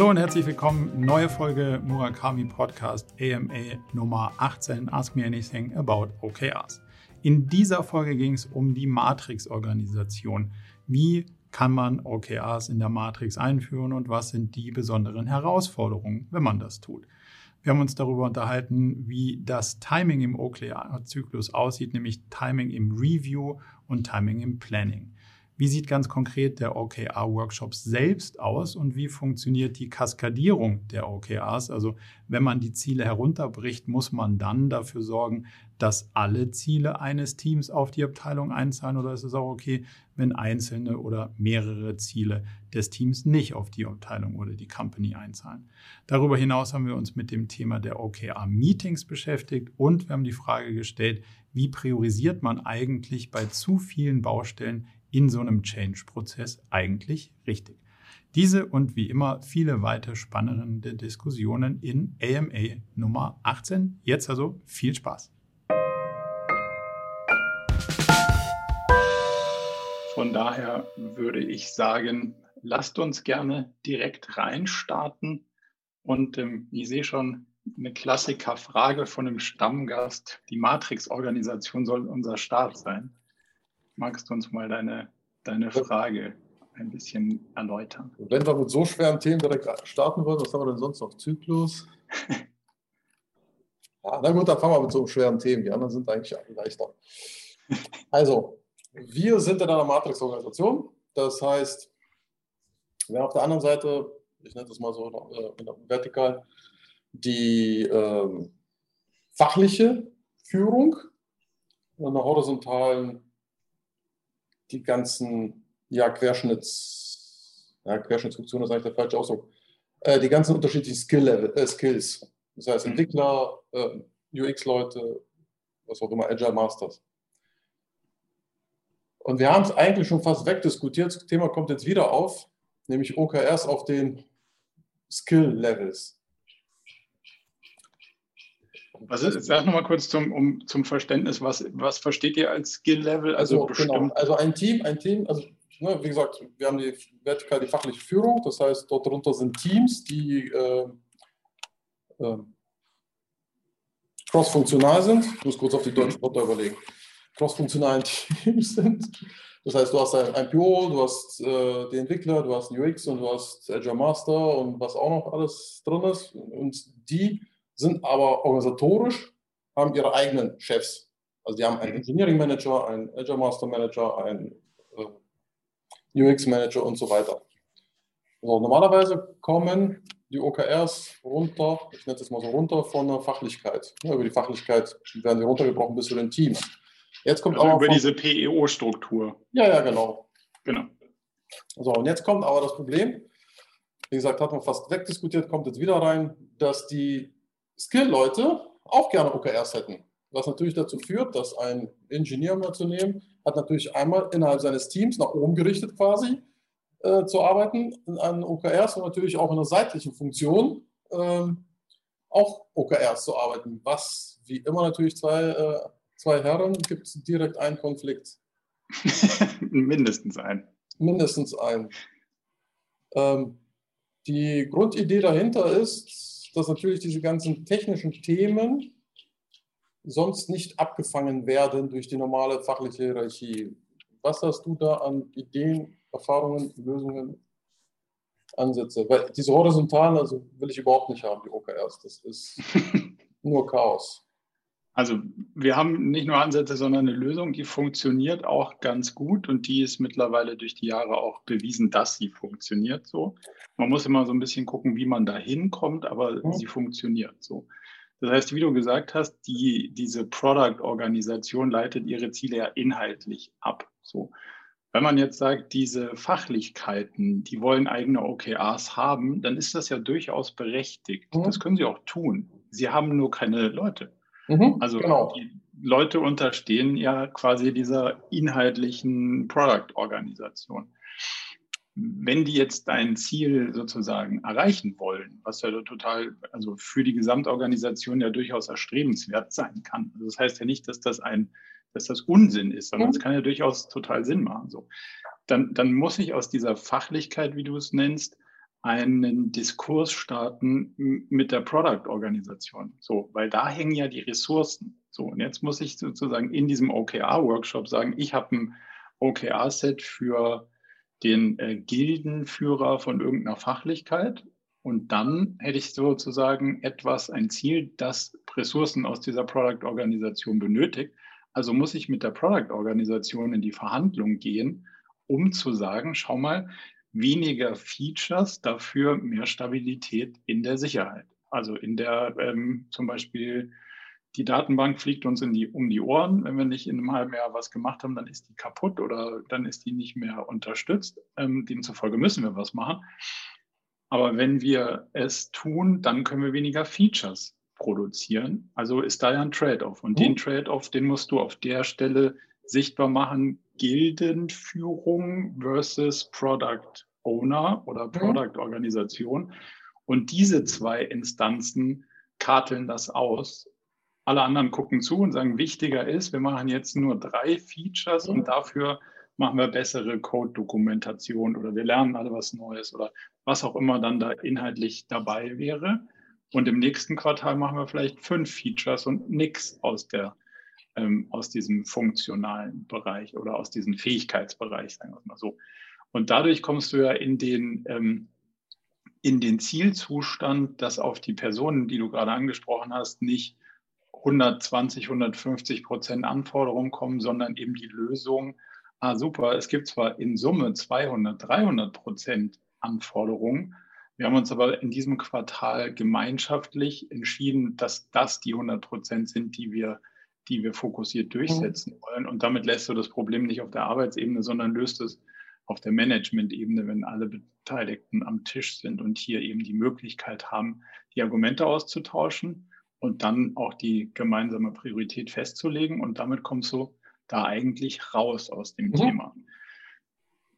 Hallo und herzlich willkommen. Neue Folge Murakami Podcast AMA Nummer 18 Ask Me Anything About OKRs. In dieser Folge ging es um die Matrix-Organisation. Wie kann man OKRs in der Matrix einführen und was sind die besonderen Herausforderungen, wenn man das tut? Wir haben uns darüber unterhalten, wie das Timing im OKR-Zyklus aussieht, nämlich Timing im Review und Timing im Planning. Wie sieht ganz konkret der OKR-Workshop selbst aus und wie funktioniert die Kaskadierung der OKRs? Also wenn man die Ziele herunterbricht, muss man dann dafür sorgen, dass alle Ziele eines Teams auf die Abteilung einzahlen oder ist es auch okay, wenn einzelne oder mehrere Ziele des Teams nicht auf die Abteilung oder die Company einzahlen? Darüber hinaus haben wir uns mit dem Thema der OKR-Meetings beschäftigt und wir haben die Frage gestellt, wie priorisiert man eigentlich bei zu vielen Baustellen in so einem Change-Prozess eigentlich richtig? Diese und wie immer viele weitere spannende Diskussionen in AMA Nummer 18. Jetzt also viel Spaß. Von daher würde ich sagen, lasst uns gerne direkt reinstarten. Und ähm, ich sehe schon eine Klassikerfrage von einem Stammgast. Die Matrix-Organisation soll unser Start sein. Magst du uns mal deine, deine Frage ein bisschen erläutern? Wenn wir mit so schweren Themen direkt starten wollen, was haben wir denn sonst noch? Zyklus? ja, na gut, dann fangen wir mit so schweren Themen. Die anderen sind eigentlich leichter. Also, wir sind in einer Matrix-Organisation. Das heißt, wir haben auf der anderen Seite, ich nenne das mal so äh, vertikal, die ähm, fachliche Führung in der horizontalen die ganzen ja, Querschnitts, ja, Querschnittsfunktionen ist eigentlich der falsche Ausdruck, äh, die ganzen unterschiedlichen Skill äh, Skills. Das heißt mhm. Entwickler, äh, UX-Leute, was auch immer, Agile Masters. Und wir haben es eigentlich schon fast wegdiskutiert. Das Thema kommt jetzt wieder auf, nämlich OKRs auf den Skill-Levels. Was ist, sag nochmal kurz zum, um, zum Verständnis, was, was versteht ihr als Skill-Level? Also, also, genau. also ein Team, ein Team, also ne, wie gesagt, wir haben die vertikal die fachliche Führung, das heißt, dort drunter sind Teams, die äh, äh, cross-funktional sind. Ich muss kurz auf die deutschen Wörter überlegen. Cross-funktionalen Teams sind. Das heißt, du hast ein, ein PO, du hast äh, den Entwickler, du hast UX und du hast Azure Master und was auch noch alles drin ist. Und die sind aber organisatorisch, haben ihre eigenen Chefs. Also die haben einen Engineering Manager, einen Agile Master Manager, einen äh, UX Manager und so weiter. Also normalerweise kommen die OKRs runter, ich nenne das mal so runter, von der Fachlichkeit. Ja, über die Fachlichkeit werden die runtergebrochen bis zu den Teams. Jetzt kommt also aber über von, diese PEO-Struktur. Ja, ja, genau. Genau. So, und jetzt kommt aber das Problem, wie gesagt, hat man fast wegdiskutiert, kommt jetzt wieder rein, dass die Skill-Leute auch gerne OKRs hätten. Was natürlich dazu führt, dass ein Ingenieur mal zu nehmen, hat natürlich einmal innerhalb seines Teams nach oben gerichtet quasi äh, zu arbeiten an OKRs und natürlich auch in einer seitlichen Funktion ähm, auch OKRs zu arbeiten. Was wie immer natürlich zwei, äh, zwei Herren gibt es direkt einen Konflikt. Mindestens einen. Mindestens einen. Ähm, die Grundidee dahinter ist, dass natürlich diese ganzen technischen Themen sonst nicht abgefangen werden durch die normale fachliche Hierarchie. Was hast du da an Ideen, Erfahrungen, Lösungen, Ansätze? Weil diese horizontalen, also will ich überhaupt nicht haben, die OKRs. Das ist nur Chaos. Also wir haben nicht nur Ansätze, sondern eine Lösung, die funktioniert auch ganz gut und die ist mittlerweile durch die Jahre auch bewiesen, dass sie funktioniert so. Man muss immer so ein bisschen gucken, wie man da hinkommt, aber mhm. sie funktioniert so. Das heißt, wie du gesagt hast, die, diese Product-Organisation leitet ihre Ziele ja inhaltlich ab. So. Wenn man jetzt sagt, diese Fachlichkeiten, die wollen eigene OKRs haben, dann ist das ja durchaus berechtigt. Mhm. Das können sie auch tun. Sie haben nur keine Leute. Mhm, also genau. die Leute unterstehen ja quasi dieser inhaltlichen Product-Organisation. Wenn die jetzt ein Ziel sozusagen erreichen wollen, was ja total, also für die Gesamtorganisation ja durchaus erstrebenswert sein kann. Also das heißt ja nicht, dass das ein, dass das Unsinn ist, sondern es mhm. kann ja durchaus total Sinn machen. So. Dann, dann muss ich aus dieser Fachlichkeit, wie du es nennst, einen Diskurs starten mit der Product-Organisation. So, weil da hängen ja die Ressourcen. So, und jetzt muss ich sozusagen in diesem OKR-Workshop sagen, ich habe ein OKR-Set für den äh, Gildenführer von irgendeiner Fachlichkeit. Und dann hätte ich sozusagen etwas, ein Ziel, das Ressourcen aus dieser Product-Organisation benötigt. Also muss ich mit der Product-Organisation in die Verhandlung gehen, um zu sagen, schau mal, weniger Features, dafür mehr Stabilität in der Sicherheit. Also in der ähm, zum Beispiel die Datenbank fliegt uns in die, um die Ohren. Wenn wir nicht in einem halben Jahr was gemacht haben, dann ist die kaputt oder dann ist die nicht mehr unterstützt. Ähm, demzufolge müssen wir was machen. Aber wenn wir es tun, dann können wir weniger Features produzieren. Also ist da ja ein Trade-off. Und mhm. den Trade-off, den musst du auf der Stelle sichtbar machen. Gildenführung versus Product Owner oder mhm. Product Organisation. Und diese zwei Instanzen karteln das aus alle anderen gucken zu und sagen, wichtiger ist, wir machen jetzt nur drei Features und dafür machen wir bessere Code-Dokumentation oder wir lernen alle was Neues oder was auch immer dann da inhaltlich dabei wäre. Und im nächsten Quartal machen wir vielleicht fünf Features und nichts aus der ähm, aus diesem funktionalen Bereich oder aus diesem Fähigkeitsbereich, sagen wir es mal so. Und dadurch kommst du ja in den, ähm, in den Zielzustand, dass auf die Personen, die du gerade angesprochen hast, nicht 120, 150 Prozent Anforderungen kommen, sondern eben die Lösung, ah super, es gibt zwar in Summe 200, 300 Prozent Anforderungen, wir haben uns aber in diesem Quartal gemeinschaftlich entschieden, dass das die 100 Prozent sind, die wir, die wir fokussiert durchsetzen mhm. wollen. Und damit lässt du das Problem nicht auf der Arbeitsebene, sondern löst es auf der Management-Ebene, wenn alle Beteiligten am Tisch sind und hier eben die Möglichkeit haben, die Argumente auszutauschen und dann auch die gemeinsame Priorität festzulegen. Und damit kommst du da eigentlich raus aus dem mhm. Thema.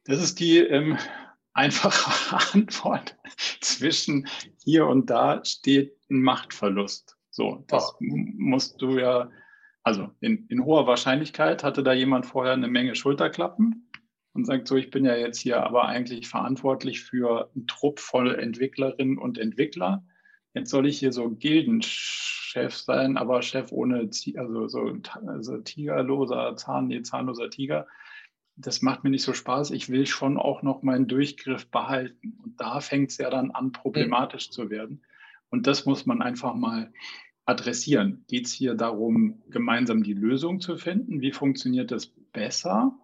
Das ist die ähm, einfache Antwort. Zwischen hier und da steht ein Machtverlust. So, das ja. musst du ja, also in, in hoher Wahrscheinlichkeit hatte da jemand vorher eine Menge Schulterklappen und sagt so, ich bin ja jetzt hier aber eigentlich verantwortlich für einen Trupp voll Entwicklerinnen und Entwickler jetzt soll ich hier so Gildenchef sein, aber Chef ohne, also so also tigerloser Zahn, nee, zahnloser Tiger. Das macht mir nicht so Spaß. Ich will schon auch noch meinen Durchgriff behalten. Und da fängt es ja dann an, problematisch mhm. zu werden. Und das muss man einfach mal adressieren. Geht es hier darum, gemeinsam die Lösung zu finden? Wie funktioniert das besser?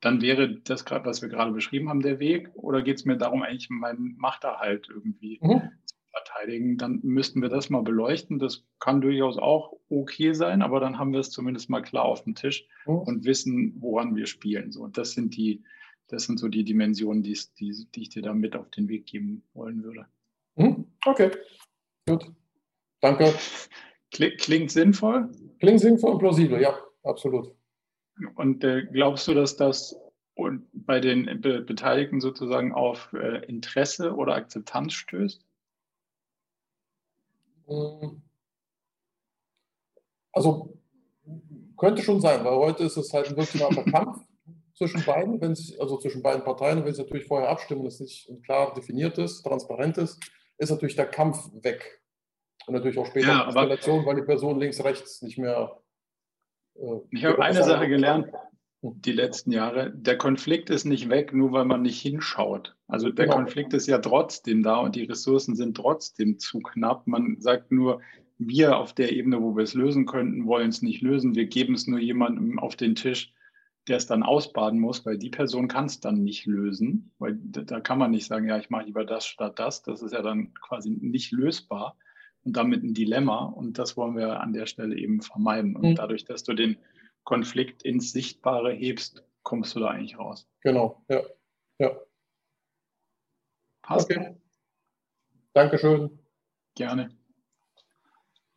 Dann wäre das gerade, was wir gerade beschrieben haben, der Weg. Oder geht es mir darum, eigentlich meinen Machterhalt irgendwie mhm verteidigen, dann müssten wir das mal beleuchten. Das kann durchaus auch okay sein, aber dann haben wir es zumindest mal klar auf dem Tisch mhm. und wissen, woran wir spielen. So, das sind die, das sind so die Dimensionen, die, die, die ich dir da mit auf den Weg geben wollen würde. Mhm. Okay, gut. Danke. Klingt sinnvoll? Klingt sinnvoll und plausibel, ja, absolut. Und äh, glaubst du, dass das bei den Be Beteiligten sozusagen auf äh, Interesse oder Akzeptanz stößt? Hm. Also könnte schon sein, weil heute ist es halt ein wirklicher Kampf zwischen beiden, wenn es, also zwischen beiden Parteien, wenn sie natürlich vorher abstimmen, das nicht klar definiert ist, transparent ist, ist natürlich der Kampf weg. Und natürlich auch später ja, Eskalation, weil die Person links, rechts nicht mehr. Äh, ich habe eine Sache gelernt die letzten Jahre. Der Konflikt ist nicht weg, nur weil man nicht hinschaut. Also der genau. Konflikt ist ja trotzdem da und die Ressourcen sind trotzdem zu knapp. Man sagt nur, wir auf der Ebene, wo wir es lösen könnten, wollen es nicht lösen. Wir geben es nur jemandem auf den Tisch, der es dann ausbaden muss, weil die Person kann es dann nicht lösen. Weil da kann man nicht sagen, ja, ich mache lieber das statt das. Das ist ja dann quasi nicht lösbar und damit ein Dilemma. Und das wollen wir an der Stelle eben vermeiden. Und mhm. dadurch, dass du den Konflikt ins Sichtbare hebst, kommst du da eigentlich raus. Genau, ja. ja. Passt. Okay. Dankeschön. Gerne.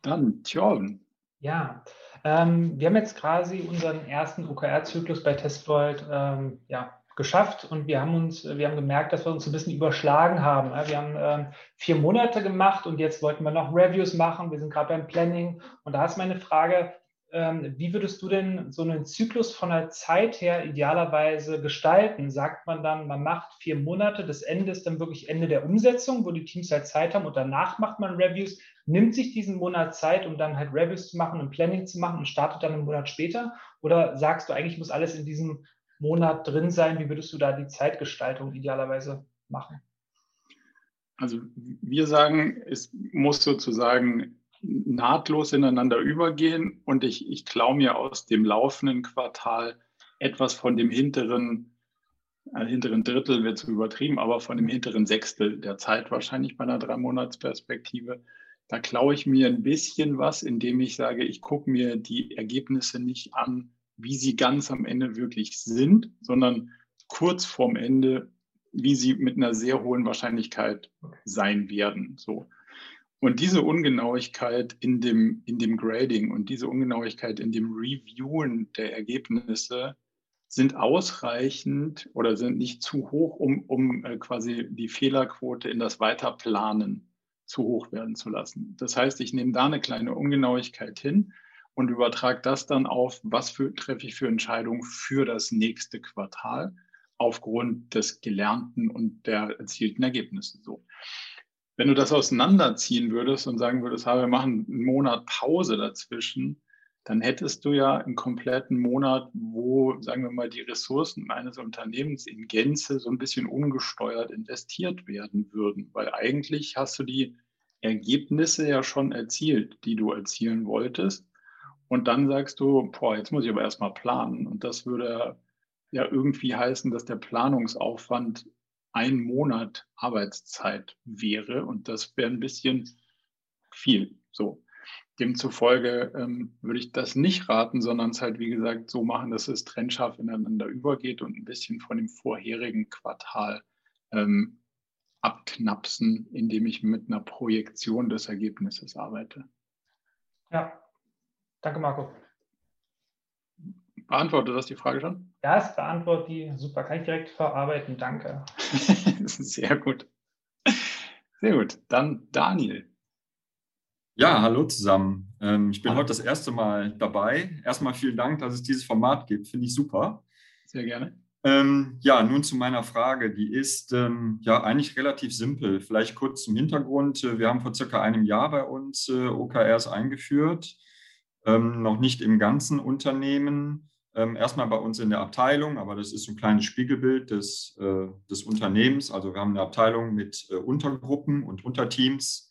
Dann, Thjörn. Ja, ähm, wir haben jetzt quasi unseren ersten OKR-Zyklus bei Testvolt ähm, ja, geschafft und wir haben uns, wir haben gemerkt, dass wir uns ein bisschen überschlagen haben. Wir haben ähm, vier Monate gemacht und jetzt wollten wir noch Reviews machen. Wir sind gerade beim Planning und da ist meine Frage, ähm, wie würdest du denn so einen Zyklus von der Zeit her idealerweise gestalten? Sagt man dann, man macht vier Monate, das Ende ist dann wirklich Ende der Umsetzung, wo die Teams halt Zeit haben und danach macht man Reviews, nimmt sich diesen Monat Zeit, um dann halt Reviews zu machen und Planning zu machen und startet dann einen Monat später? Oder sagst du, eigentlich muss alles in diesem Monat drin sein? Wie würdest du da die Zeitgestaltung idealerweise machen? Also wir sagen, es muss sozusagen nahtlos ineinander übergehen und ich, ich klaue mir aus dem laufenden Quartal etwas von dem hinteren, äh, hinteren Drittel wird zu übertrieben, aber von dem hinteren Sechstel der Zeit wahrscheinlich bei einer Drei-Monats-Perspektive. Da klaue ich mir ein bisschen was, indem ich sage, ich gucke mir die Ergebnisse nicht an, wie sie ganz am Ende wirklich sind, sondern kurz vorm Ende, wie sie mit einer sehr hohen Wahrscheinlichkeit sein werden. So. Und diese Ungenauigkeit in dem, in dem Grading und diese Ungenauigkeit in dem Reviewen der Ergebnisse sind ausreichend oder sind nicht zu hoch, um, um äh, quasi die Fehlerquote in das Weiterplanen zu hoch werden zu lassen. Das heißt, ich nehme da eine kleine Ungenauigkeit hin und übertrage das dann auf, was für, treffe ich für Entscheidungen für das nächste Quartal aufgrund des Gelernten und der erzielten Ergebnisse. So. Wenn du das auseinanderziehen würdest und sagen würdest, wir machen einen Monat Pause dazwischen, dann hättest du ja einen kompletten Monat, wo, sagen wir mal, die Ressourcen eines Unternehmens in Gänze so ein bisschen ungesteuert investiert werden würden. Weil eigentlich hast du die Ergebnisse ja schon erzielt, die du erzielen wolltest. Und dann sagst du, boah, jetzt muss ich aber erstmal planen. Und das würde ja irgendwie heißen, dass der Planungsaufwand ein Monat Arbeitszeit wäre. Und das wäre ein bisschen viel. So. Demzufolge ähm, würde ich das nicht raten, sondern es halt, wie gesagt, so machen, dass es trennscharf ineinander übergeht und ein bisschen von dem vorherigen Quartal ähm, abknapsen, indem ich mit einer Projektion des Ergebnisses arbeite. Ja, danke, Marco. Beantwortet das die Frage schon? Ja, es beantwortet die. Super, kann ich direkt verarbeiten. Danke. Sehr gut. Sehr gut. Dann Daniel. Ja, hallo zusammen. Ähm, ich bin hallo. heute das erste Mal dabei. Erstmal vielen Dank, dass es dieses Format gibt. Finde ich super. Sehr gerne. Ähm, ja, nun zu meiner Frage. Die ist ähm, ja eigentlich relativ simpel. Vielleicht kurz zum Hintergrund. Wir haben vor circa einem Jahr bei uns äh, OKRs eingeführt. Ähm, noch nicht im ganzen Unternehmen. Ähm, erstmal bei uns in der Abteilung, aber das ist ein kleines Spiegelbild des, äh, des Unternehmens. Also wir haben eine Abteilung mit äh, Untergruppen und Unterteams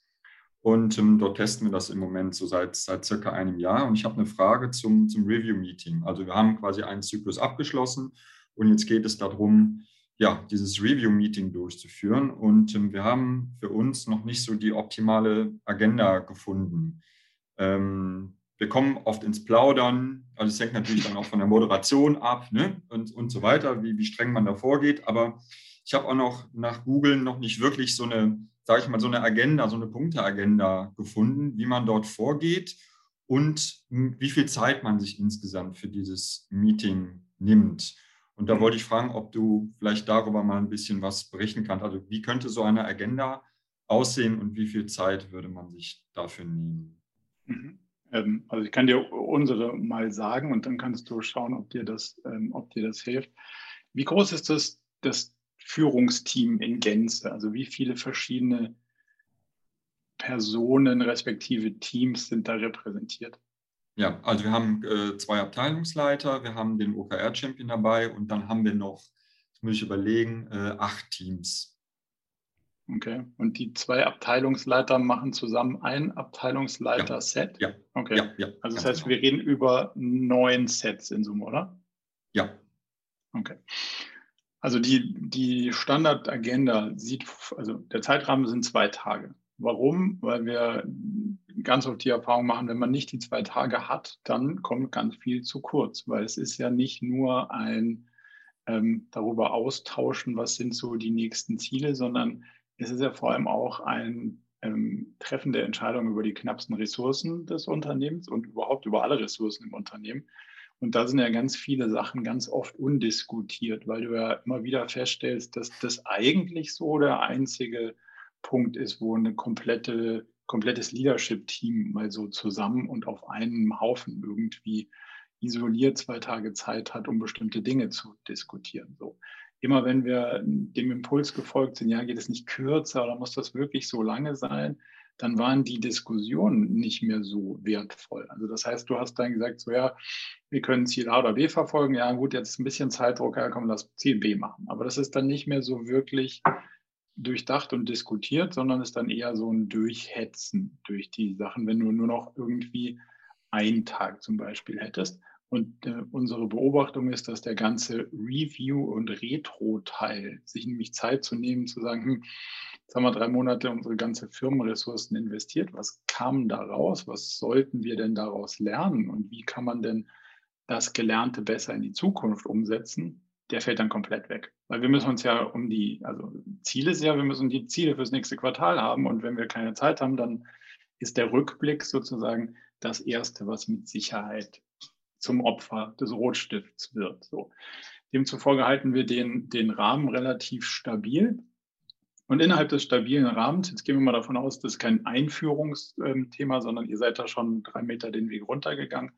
und ähm, dort testen wir das im Moment so seit, seit circa einem Jahr. Und ich habe eine Frage zum, zum Review-Meeting. Also wir haben quasi einen Zyklus abgeschlossen und jetzt geht es darum, ja, dieses Review-Meeting durchzuführen. Und ähm, wir haben für uns noch nicht so die optimale Agenda gefunden. Ähm, wir kommen oft ins Plaudern. Also es hängt natürlich dann auch von der Moderation ab ne? und, und so weiter, wie, wie streng man da vorgeht. Aber ich habe auch noch nach Google noch nicht wirklich so eine, sage ich mal, so eine Agenda, so eine Punkteagenda gefunden, wie man dort vorgeht und wie viel Zeit man sich insgesamt für dieses Meeting nimmt. Und da wollte ich fragen, ob du vielleicht darüber mal ein bisschen was berichten kannst. Also wie könnte so eine Agenda aussehen und wie viel Zeit würde man sich dafür nehmen? Mhm. Ähm, also ich kann dir unsere mal sagen und dann kannst du schauen, ob dir das, ähm, ob dir das hilft. Wie groß ist das, das Führungsteam in Gänze? Also wie viele verschiedene Personen respektive Teams sind da repräsentiert? Ja, also wir haben äh, zwei Abteilungsleiter, wir haben den OKR-Champion dabei und dann haben wir noch, das muss ich überlegen, äh, acht Teams. Okay. Und die zwei Abteilungsleiter machen zusammen ein Abteilungsleiter-Set? Ja. Okay. Ja, ja, also das heißt, genau. wir reden über neun Sets in Summe, oder? Ja. Okay. Also die, die Standardagenda sieht, also der Zeitrahmen sind zwei Tage. Warum? Weil wir ganz oft die Erfahrung machen, wenn man nicht die zwei Tage hat, dann kommt ganz viel zu kurz, weil es ist ja nicht nur ein ähm, darüber austauschen, was sind so die nächsten Ziele, sondern es ist ja vor allem auch ein ähm, Treffen der Entscheidung über die knappsten Ressourcen des Unternehmens und überhaupt über alle Ressourcen im Unternehmen. Und da sind ja ganz viele Sachen ganz oft undiskutiert, weil du ja immer wieder feststellst, dass das eigentlich so der einzige Punkt ist, wo eine komplette komplettes Leadership-Team mal so zusammen und auf einem Haufen irgendwie isoliert zwei Tage Zeit hat, um bestimmte Dinge zu diskutieren. So. Immer wenn wir dem Impuls gefolgt sind, ja, geht es nicht kürzer oder muss das wirklich so lange sein, dann waren die Diskussionen nicht mehr so wertvoll. Also das heißt, du hast dann gesagt, so ja, wir können Ziel A oder B verfolgen. Ja, gut, jetzt ein bisschen Zeitdruck, ja, komm, lass Ziel B machen. Aber das ist dann nicht mehr so wirklich durchdacht und diskutiert, sondern ist dann eher so ein Durchhetzen durch die Sachen, wenn du nur noch irgendwie einen Tag zum Beispiel hättest. Und äh, unsere Beobachtung ist, dass der ganze Review- und Retro-Teil, sich nämlich Zeit zu nehmen, zu sagen, hm, jetzt haben wir drei Monate unsere ganze Firmenressourcen investiert, was kam da raus, was sollten wir denn daraus lernen? Und wie kann man denn das Gelernte besser in die Zukunft umsetzen, der fällt dann komplett weg. Weil wir müssen uns ja um die, also Ziel ist ja, wir müssen die Ziele fürs nächste Quartal haben. Und wenn wir keine Zeit haben, dann ist der Rückblick sozusagen das Erste, was mit Sicherheit zum Opfer des Rotstifts wird. So. Demzufolge halten wir den, den Rahmen relativ stabil. Und innerhalb des stabilen Rahmens, jetzt gehen wir mal davon aus, das ist kein Einführungsthema, sondern ihr seid da schon drei Meter den Weg runtergegangen,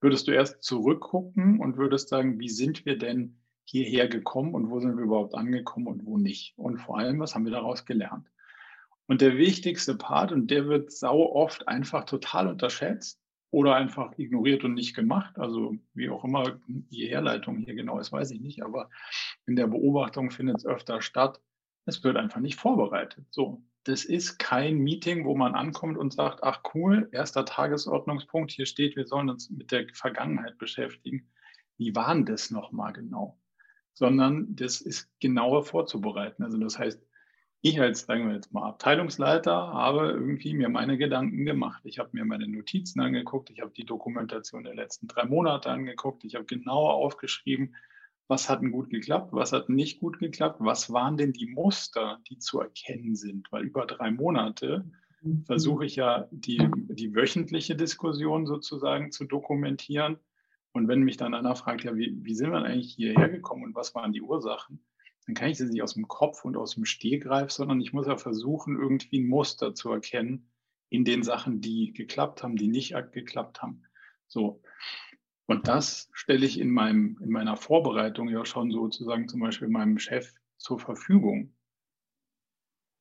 würdest du erst zurückgucken und würdest sagen, wie sind wir denn hierher gekommen und wo sind wir überhaupt angekommen und wo nicht? Und vor allem, was haben wir daraus gelernt? Und der wichtigste Part, und der wird sau oft einfach total unterschätzt oder einfach ignoriert und nicht gemacht, also wie auch immer die Herleitung hier genau ist, weiß ich nicht, aber in der Beobachtung findet es öfter statt. Es wird einfach nicht vorbereitet. So, das ist kein Meeting, wo man ankommt und sagt, ach cool, erster Tagesordnungspunkt, hier steht, wir sollen uns mit der Vergangenheit beschäftigen. Wie war denn das nochmal genau? Sondern das ist genauer vorzubereiten. Also das heißt, ich als, sagen wir jetzt mal, Abteilungsleiter habe irgendwie mir meine Gedanken gemacht. Ich habe mir meine Notizen angeguckt, ich habe die Dokumentation der letzten drei Monate angeguckt, ich habe genauer aufgeschrieben, was hat denn gut geklappt, was hat nicht gut geklappt, was waren denn die Muster, die zu erkennen sind, weil über drei Monate versuche ich ja die, die wöchentliche Diskussion sozusagen zu dokumentieren. Und wenn mich dann einer fragt, ja, wie, wie sind wir eigentlich hierher gekommen und was waren die Ursachen, dann kann ich sie nicht aus dem Kopf und aus dem Stehgreif, sondern ich muss ja versuchen, irgendwie ein Muster zu erkennen in den Sachen, die geklappt haben, die nicht geklappt haben. So. Und das stelle ich in, meinem, in meiner Vorbereitung ja schon sozusagen zum Beispiel meinem Chef zur Verfügung.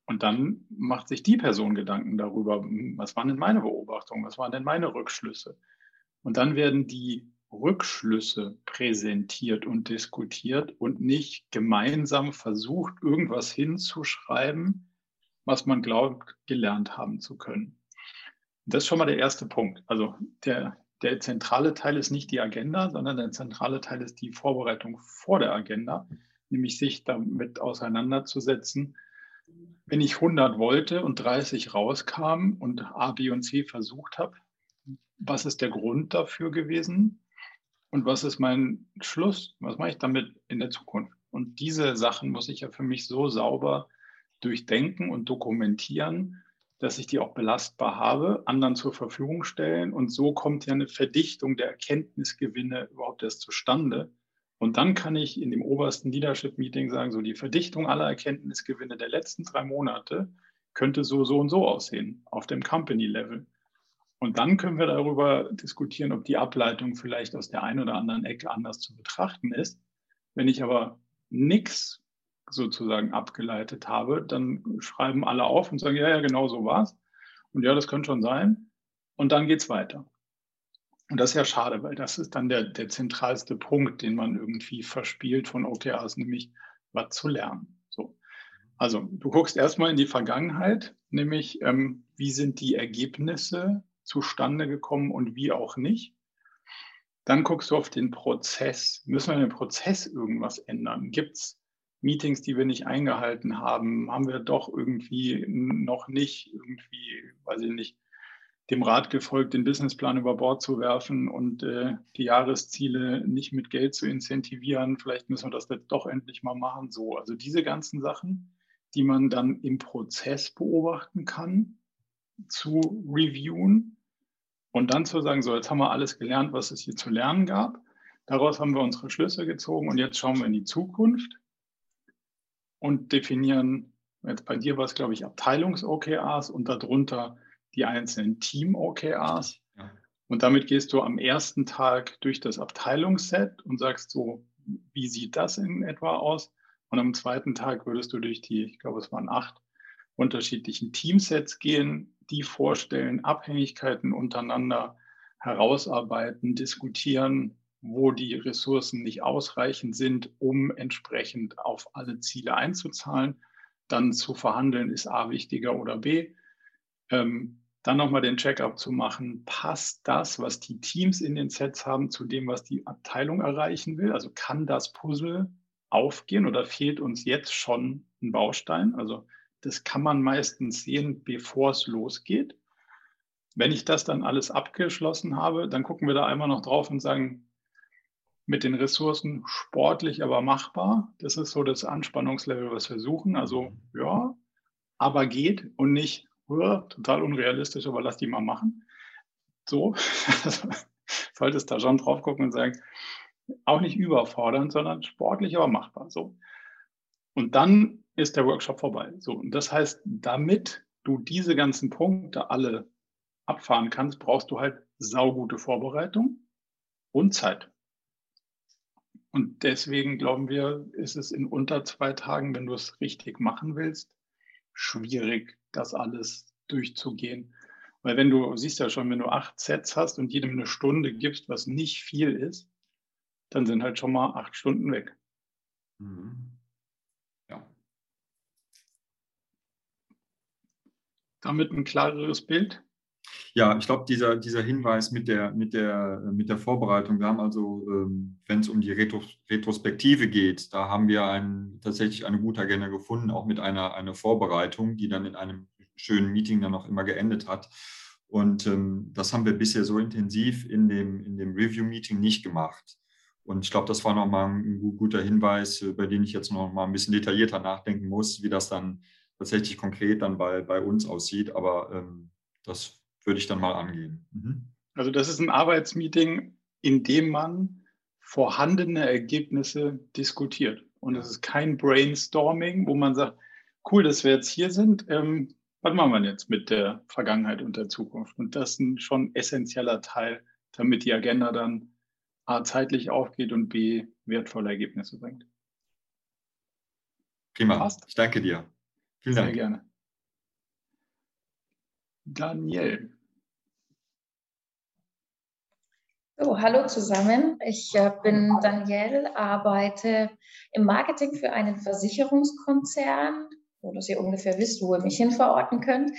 Und dann macht sich die Person Gedanken darüber, hm, was waren denn meine Beobachtungen, was waren denn meine Rückschlüsse. Und dann werden die Rückschlüsse präsentiert und diskutiert und nicht gemeinsam versucht, irgendwas hinzuschreiben, was man glaubt, gelernt haben zu können. Das ist schon mal der erste Punkt. Also der, der zentrale Teil ist nicht die Agenda, sondern der zentrale Teil ist die Vorbereitung vor der Agenda, nämlich sich damit auseinanderzusetzen. Wenn ich 100 wollte und 30 rauskam und A, B und C versucht habe, was ist der Grund dafür gewesen? Und was ist mein Schluss? Was mache ich damit in der Zukunft? Und diese Sachen muss ich ja für mich so sauber durchdenken und dokumentieren, dass ich die auch belastbar habe, anderen zur Verfügung stellen. Und so kommt ja eine Verdichtung der Erkenntnisgewinne überhaupt erst zustande. Und dann kann ich in dem obersten Leadership-Meeting sagen, so die Verdichtung aller Erkenntnisgewinne der letzten drei Monate könnte so, so und so aussehen auf dem Company-Level. Und dann können wir darüber diskutieren, ob die Ableitung vielleicht aus der einen oder anderen Ecke anders zu betrachten ist. Wenn ich aber nichts sozusagen abgeleitet habe, dann schreiben alle auf und sagen, ja, ja, genau so war's. Und ja, das könnte schon sein. Und dann geht's weiter. Und das ist ja schade, weil das ist dann der, der zentralste Punkt, den man irgendwie verspielt von OKRs, nämlich was zu lernen. So. Also du guckst erstmal in die Vergangenheit, nämlich ähm, wie sind die Ergebnisse zustande gekommen und wie auch nicht. Dann guckst du auf den Prozess. Müssen wir in Prozess irgendwas ändern? Gibt es Meetings, die wir nicht eingehalten haben? Haben wir doch irgendwie noch nicht irgendwie, weiß ich nicht, dem Rat gefolgt, den Businessplan über Bord zu werfen und äh, die Jahresziele nicht mit Geld zu incentivieren? Vielleicht müssen wir das jetzt doch endlich mal machen. So, also diese ganzen Sachen, die man dann im Prozess beobachten kann, zu reviewen und dann zu sagen, so, jetzt haben wir alles gelernt, was es hier zu lernen gab. Daraus haben wir unsere Schlüsse gezogen und jetzt schauen wir in die Zukunft und definieren, jetzt bei dir war es, glaube ich, Abteilungs-OKRs und darunter die einzelnen Team-OKRs. Ja. Und damit gehst du am ersten Tag durch das Abteilungsset und sagst so, wie sieht das in etwa aus? Und am zweiten Tag würdest du durch die, ich glaube, es waren acht unterschiedlichen Teamsets gehen, die vorstellen, Abhängigkeiten untereinander herausarbeiten, diskutieren, wo die Ressourcen nicht ausreichend sind, um entsprechend auf alle Ziele einzuzahlen. Dann zu verhandeln, ist A wichtiger oder B. Ähm, dann nochmal den Checkup zu machen, passt das, was die Teams in den Sets haben, zu dem, was die Abteilung erreichen will? Also kann das Puzzle aufgehen oder fehlt uns jetzt schon ein Baustein? Also das kann man meistens sehen, bevor es losgeht. Wenn ich das dann alles abgeschlossen habe, dann gucken wir da einmal noch drauf und sagen, mit den Ressourcen sportlich, aber machbar. Das ist so das Anspannungslevel, was wir suchen. Also ja, aber geht und nicht ja, total unrealistisch, aber lass die mal machen. So, solltest da schon drauf gucken und sagen, auch nicht überfordern, sondern sportlich, aber machbar. So. Und dann ist der Workshop vorbei. So, und das heißt, damit du diese ganzen Punkte alle abfahren kannst, brauchst du halt saugute Vorbereitung und Zeit. Und deswegen glauben wir, ist es in unter zwei Tagen, wenn du es richtig machen willst, schwierig, das alles durchzugehen. Weil wenn du, siehst ja schon, wenn du acht Sets hast und jedem eine Stunde gibst, was nicht viel ist, dann sind halt schon mal acht Stunden weg. Mhm. Damit ein klareres Bild? Ja, ich glaube, dieser, dieser Hinweis mit der, mit, der, mit der Vorbereitung, wir haben also, ähm, wenn es um die Retro, Retrospektive geht, da haben wir ein, tatsächlich eine gute Agenda gefunden, auch mit einer, einer Vorbereitung, die dann in einem schönen Meeting dann auch immer geendet hat. Und ähm, das haben wir bisher so intensiv in dem, in dem Review-Meeting nicht gemacht. Und ich glaube, das war nochmal ein guter Hinweis, über den ich jetzt noch mal ein bisschen detaillierter nachdenken muss, wie das dann tatsächlich konkret dann bei, bei uns aussieht. Aber ähm, das würde ich dann mal angehen. Mhm. Also das ist ein Arbeitsmeeting, in dem man vorhandene Ergebnisse diskutiert. Und es ist kein Brainstorming, wo man sagt, cool, dass wir jetzt hier sind. Ähm, was machen wir jetzt mit der Vergangenheit und der Zukunft? Und das ist ein schon essentieller Teil, damit die Agenda dann A zeitlich aufgeht und B wertvolle Ergebnisse bringt. Prima. Passt? Ich danke dir. Vielen Sehr Dank. Sehr gerne. Daniel. So, hallo zusammen. Ich äh, bin Danielle, arbeite im Marketing für einen Versicherungskonzern, so dass ihr ungefähr wisst, wo ihr mich hin verorten könnt.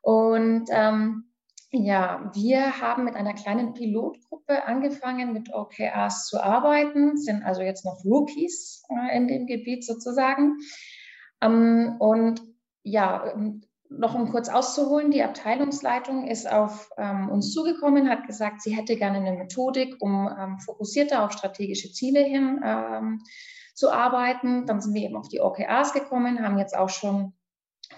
Und ähm, ja, wir haben mit einer kleinen Pilotgruppe angefangen, mit OKRs zu arbeiten, sind also jetzt noch Rookies äh, in dem Gebiet sozusagen. Ähm, und ja, ähm, noch um kurz auszuholen, die Abteilungsleitung ist auf ähm, uns zugekommen, hat gesagt, sie hätte gerne eine Methodik, um ähm, fokussierter auf strategische Ziele hin ähm, zu arbeiten. Dann sind wir eben auf die OKRs gekommen, haben jetzt auch schon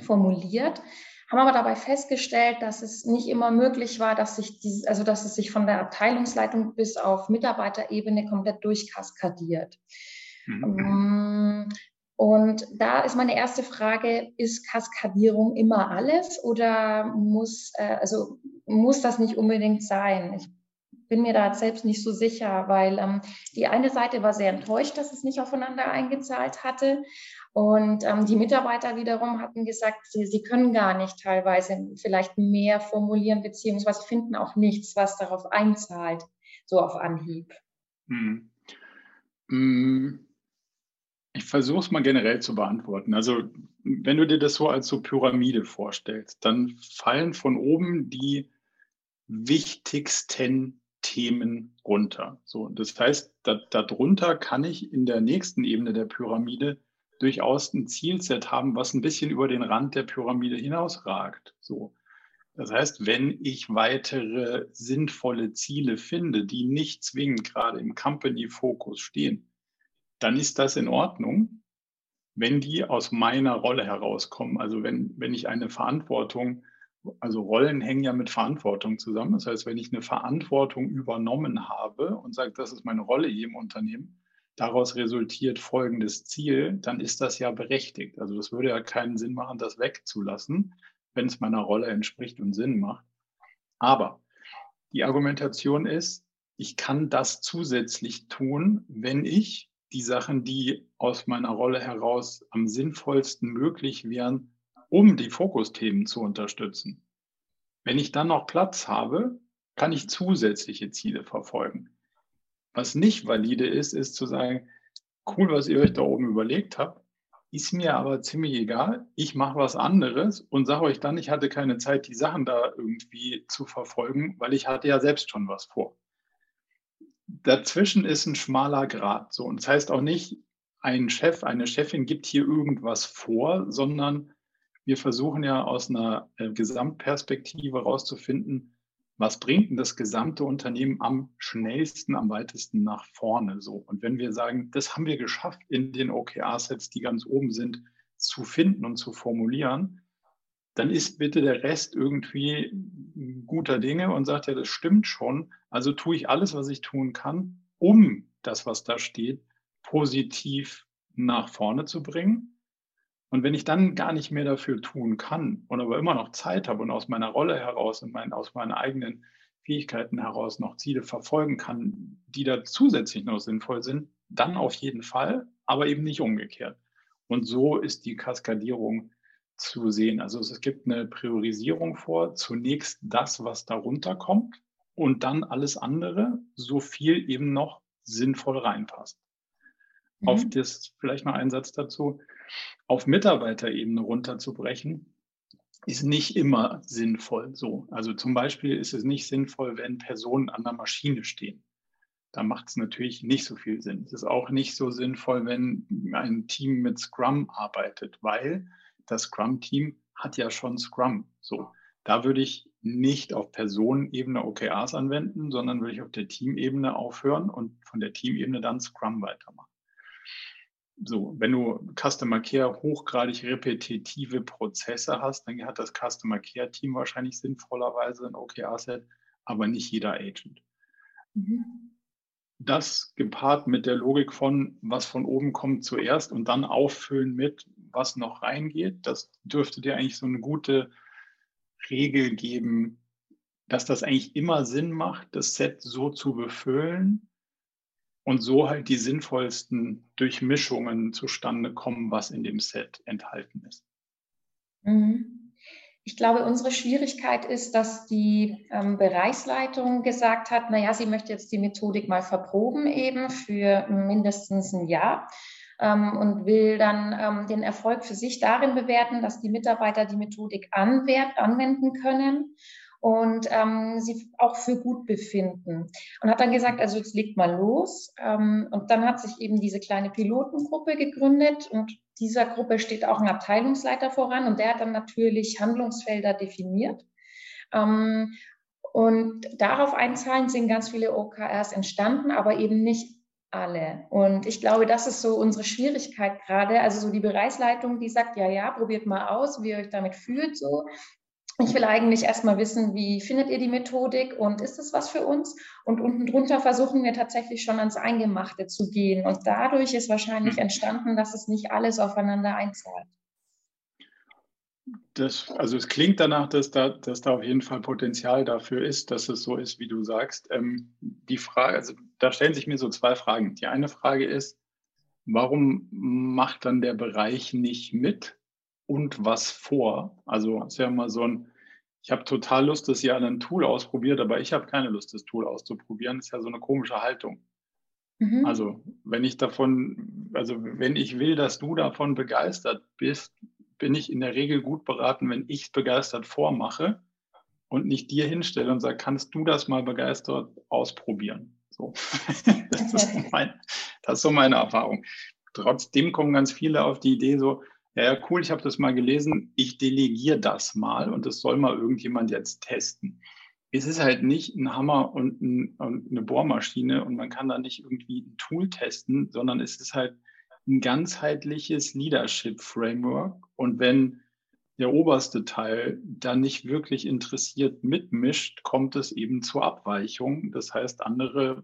formuliert, haben aber dabei festgestellt, dass es nicht immer möglich war, dass sich dieses, also dass es sich von der Abteilungsleitung bis auf Mitarbeiterebene komplett durchkaskadiert. Mhm. Und da ist meine erste Frage, ist Kaskadierung immer alles oder muss, äh, also muss das nicht unbedingt sein? Ich bin mir da selbst nicht so sicher, weil ähm, die eine Seite war sehr enttäuscht, dass es nicht aufeinander eingezahlt hatte. Und ähm, die Mitarbeiter wiederum hatten gesagt, sie, sie können gar nicht teilweise vielleicht mehr formulieren, beziehungsweise finden auch nichts, was darauf einzahlt, so auf Anhieb. Hm. Hm. Ich versuche es mal generell zu beantworten. Also wenn du dir das so als so Pyramide vorstellst, dann fallen von oben die wichtigsten Themen runter. So, das heißt, darunter da kann ich in der nächsten Ebene der Pyramide durchaus ein Zielset haben, was ein bisschen über den Rand der Pyramide hinausragt. So. Das heißt, wenn ich weitere sinnvolle Ziele finde, die nicht zwingend gerade im Company-Fokus stehen, dann ist das in Ordnung, wenn die aus meiner Rolle herauskommen. Also wenn, wenn ich eine Verantwortung, also Rollen hängen ja mit Verantwortung zusammen. Das heißt, wenn ich eine Verantwortung übernommen habe und sage, das ist meine Rolle hier im Unternehmen, daraus resultiert folgendes Ziel, dann ist das ja berechtigt. Also das würde ja keinen Sinn machen, das wegzulassen. wenn es meiner Rolle entspricht und Sinn macht. Aber die Argumentation ist, ich kann das zusätzlich tun, wenn ich die Sachen, die aus meiner Rolle heraus am sinnvollsten möglich wären, um die Fokusthemen zu unterstützen. Wenn ich dann noch Platz habe, kann ich zusätzliche Ziele verfolgen. Was nicht valide ist, ist zu sagen, cool, was ihr euch da oben überlegt habt, ist mir aber ziemlich egal. Ich mache was anderes und sage euch dann, ich hatte keine Zeit, die Sachen da irgendwie zu verfolgen, weil ich hatte ja selbst schon was vor. Dazwischen ist ein schmaler Grad. So. Und das heißt auch nicht, ein Chef, eine Chefin gibt hier irgendwas vor, sondern wir versuchen ja aus einer äh, Gesamtperspektive herauszufinden, was bringt denn das gesamte Unternehmen am schnellsten, am weitesten nach vorne so? Und wenn wir sagen, das haben wir geschafft, in den OKR-Sets, die ganz oben sind, zu finden und zu formulieren, dann ist bitte der Rest irgendwie guter Dinge und sagt ja, das stimmt schon. Also tue ich alles, was ich tun kann, um das, was da steht, positiv nach vorne zu bringen. Und wenn ich dann gar nicht mehr dafür tun kann und aber immer noch Zeit habe und aus meiner Rolle heraus und mein, aus meinen eigenen Fähigkeiten heraus noch Ziele verfolgen kann, die da zusätzlich noch sinnvoll sind, dann auf jeden Fall, aber eben nicht umgekehrt. Und so ist die Kaskadierung zu sehen. Also es gibt eine Priorisierung vor, zunächst das, was darunter kommt und dann alles andere, so viel eben noch sinnvoll reinpasst. Mhm. Auf das vielleicht noch ein Satz dazu auf Mitarbeiterebene runterzubrechen, ist nicht immer sinnvoll so. Also zum Beispiel ist es nicht sinnvoll, wenn Personen an der Maschine stehen. Da macht es natürlich nicht so viel Sinn. Es ist auch nicht so sinnvoll, wenn ein Team mit Scrum arbeitet, weil das Scrum-Team hat ja schon Scrum. So, da würde ich nicht auf Personenebene OKRs anwenden, sondern würde ich auf der Teamebene aufhören und von der Teamebene dann Scrum weitermachen so, wenn du Customer Care hochgradig repetitive Prozesse hast, dann hat das Customer Care Team wahrscheinlich sinnvollerweise ein OKR-Set, aber nicht jeder Agent. Mhm. Das gepaart mit der Logik von, was von oben kommt zuerst und dann auffüllen mit, was noch reingeht, das dürfte dir eigentlich so eine gute Regel geben, dass das eigentlich immer Sinn macht, das Set so zu befüllen, und so halt die sinnvollsten Durchmischungen zustande kommen, was in dem Set enthalten ist. Mhm. Ich glaube, unsere Schwierigkeit ist, dass die ähm, Bereichsleitung gesagt hat, naja, sie möchte jetzt die Methodik mal verproben eben für mindestens ein Jahr ähm, und will dann ähm, den Erfolg für sich darin bewerten, dass die Mitarbeiter die Methodik anwert, anwenden können und ähm, sie auch für gut befinden. Und hat dann gesagt, also jetzt legt mal los. Ähm, und dann hat sich eben diese kleine Pilotengruppe gegründet und dieser Gruppe steht auch ein Abteilungsleiter voran und der hat dann natürlich Handlungsfelder definiert. Ähm, und darauf einzahlen sind ganz viele OKRs entstanden, aber eben nicht alle. Und ich glaube, das ist so unsere Schwierigkeit gerade. Also so die Bereichsleitung, die sagt, ja, ja, probiert mal aus, wie ihr euch damit fühlt. So. Ich will eigentlich erstmal wissen, wie findet ihr die Methodik und ist es was für uns? Und unten drunter versuchen wir tatsächlich schon ans Eingemachte zu gehen. Und dadurch ist wahrscheinlich hm. entstanden, dass es nicht alles aufeinander einzahlt. Das, also es klingt danach, dass da, dass da auf jeden Fall Potenzial dafür ist, dass es so ist, wie du sagst. Ähm, die Frage, also da stellen sich mir so zwei Fragen. Die eine Frage ist, warum macht dann der Bereich nicht mit? und was vor. Also ist ja immer so ein, ich habe total Lust, dass ihr ein Tool ausprobiert, aber ich habe keine Lust, das Tool auszuprobieren. Das ist ja so eine komische Haltung. Mhm. Also wenn ich davon, also wenn ich will, dass du davon begeistert bist, bin ich in der Regel gut beraten, wenn ich es begeistert vormache und nicht dir hinstelle und sage, kannst du das mal begeistert ausprobieren? So. das, ist mein, das ist so meine Erfahrung. Trotzdem kommen ganz viele auf die Idee so, ja, cool, ich habe das mal gelesen, ich delegiere das mal und das soll mal irgendjemand jetzt testen. Es ist halt nicht ein Hammer und, ein, und eine Bohrmaschine und man kann da nicht irgendwie ein Tool testen, sondern es ist halt ein ganzheitliches Leadership Framework. Und wenn der oberste Teil da nicht wirklich interessiert mitmischt, kommt es eben zur Abweichung. Das heißt, andere,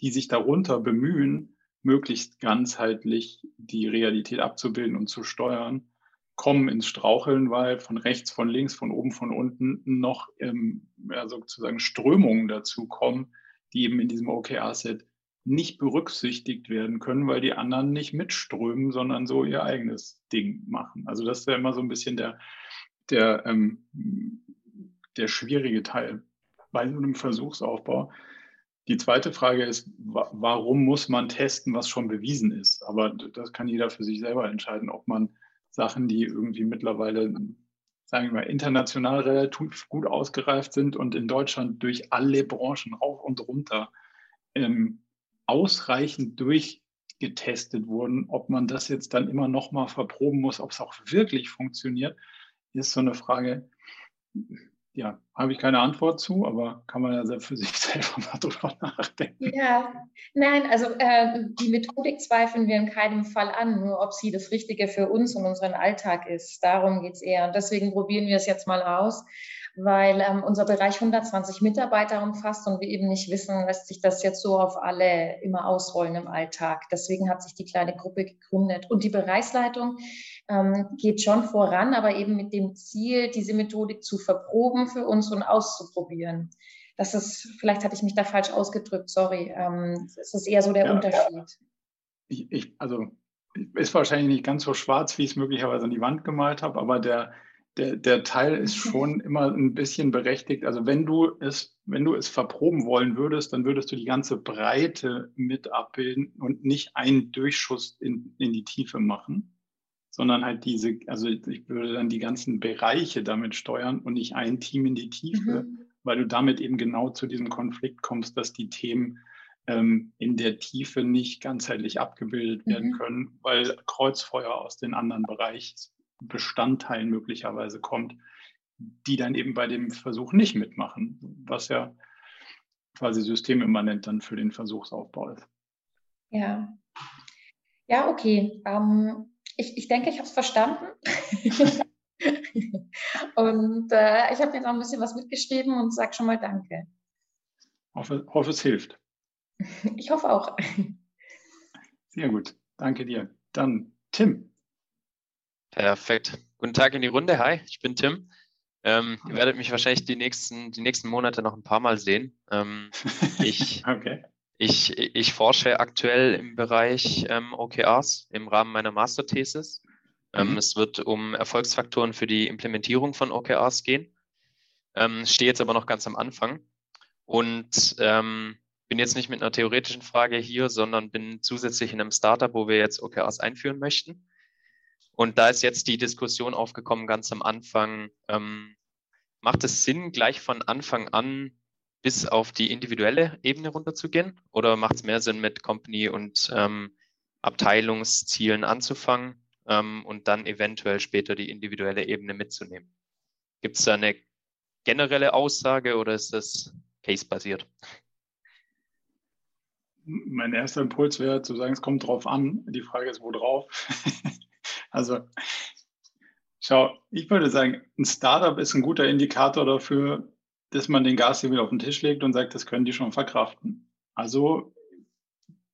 die sich darunter bemühen, möglichst ganzheitlich die Realität abzubilden und zu steuern, kommen ins Straucheln, weil von rechts, von links, von oben, von unten noch ähm, ja, sozusagen Strömungen dazu kommen, die eben in diesem OKR-Set nicht berücksichtigt werden können, weil die anderen nicht mitströmen, sondern so ihr eigenes Ding machen. Also das ja immer so ein bisschen der, der, ähm, der schwierige Teil bei so einem Versuchsaufbau. Die zweite Frage ist, warum muss man testen, was schon bewiesen ist? Aber das kann jeder für sich selber entscheiden, ob man Sachen, die irgendwie mittlerweile, sagen wir mal, international relativ gut ausgereift sind und in Deutschland durch alle Branchen rauf und runter ähm, ausreichend durchgetestet wurden. Ob man das jetzt dann immer noch mal verproben muss, ob es auch wirklich funktioniert, ist so eine Frage, ja, habe ich keine Antwort zu, aber kann man ja für sich selber mal drüber nachdenken. Ja, nein, also äh, die Methodik zweifeln wir in keinem Fall an, nur ob sie das Richtige für uns und unseren Alltag ist. Darum geht es eher. Und deswegen probieren wir es jetzt mal aus weil ähm, unser Bereich 120 Mitarbeiter umfasst und wir eben nicht wissen, lässt sich das jetzt so auf alle immer ausrollen im Alltag. Deswegen hat sich die kleine Gruppe gegründet. Und die Bereichsleitung ähm, geht schon voran, aber eben mit dem Ziel, diese Methodik zu verproben für uns und auszuprobieren. Das ist, vielleicht hatte ich mich da falsch ausgedrückt, sorry. Ähm, das ist eher so der ja, Unterschied. Ich, ich, also ist wahrscheinlich nicht ganz so schwarz, wie ich es möglicherweise an die Wand gemalt habe, aber der, der, der Teil ist schon immer ein bisschen berechtigt. Also wenn du es, wenn du es verproben wollen würdest, dann würdest du die ganze Breite mit abbilden und nicht einen Durchschuss in, in die Tiefe machen, sondern halt diese, also ich würde dann die ganzen Bereiche damit steuern und nicht ein Team in die Tiefe, mhm. weil du damit eben genau zu diesem Konflikt kommst, dass die Themen ähm, in der Tiefe nicht ganzheitlich abgebildet werden mhm. können, weil Kreuzfeuer aus den anderen Bereichen Bestandteilen möglicherweise kommt, die dann eben bei dem Versuch nicht mitmachen, was ja quasi systemimmanent dann für den Versuchsaufbau ist. Ja. Ja, okay. Ähm, ich, ich denke, ich habe es verstanden. und äh, ich habe jetzt auch ein bisschen was mitgeschrieben und sage schon mal Danke. Hoffe, hoffe, es hilft. Ich hoffe auch. Sehr gut. Danke dir. Dann Tim. Perfekt. Guten Tag in die Runde. Hi, ich bin Tim. Ähm, ihr werdet mich wahrscheinlich die nächsten, die nächsten Monate noch ein paar Mal sehen. Ähm, ich, okay. ich, ich forsche aktuell im Bereich ähm, OKRs im Rahmen meiner Masterthesis. Ähm, mhm. Es wird um Erfolgsfaktoren für die Implementierung von OKRs gehen. Ähm, stehe jetzt aber noch ganz am Anfang und ähm, bin jetzt nicht mit einer theoretischen Frage hier, sondern bin zusätzlich in einem Startup, wo wir jetzt OKRs einführen möchten. Und da ist jetzt die Diskussion aufgekommen, ganz am Anfang, ähm, macht es Sinn, gleich von Anfang an bis auf die individuelle Ebene runterzugehen? Oder macht es mehr Sinn, mit Company und ähm, Abteilungszielen anzufangen ähm, und dann eventuell später die individuelle Ebene mitzunehmen? Gibt es da eine generelle Aussage oder ist das case-basiert? Mein erster Impuls wäre zu sagen, es kommt drauf an. Die Frage ist, wo drauf? Also, schau, ich würde sagen, ein Startup ist ein guter Indikator dafür, dass man den Gas hier wieder auf den Tisch legt und sagt, das können die schon verkraften. Also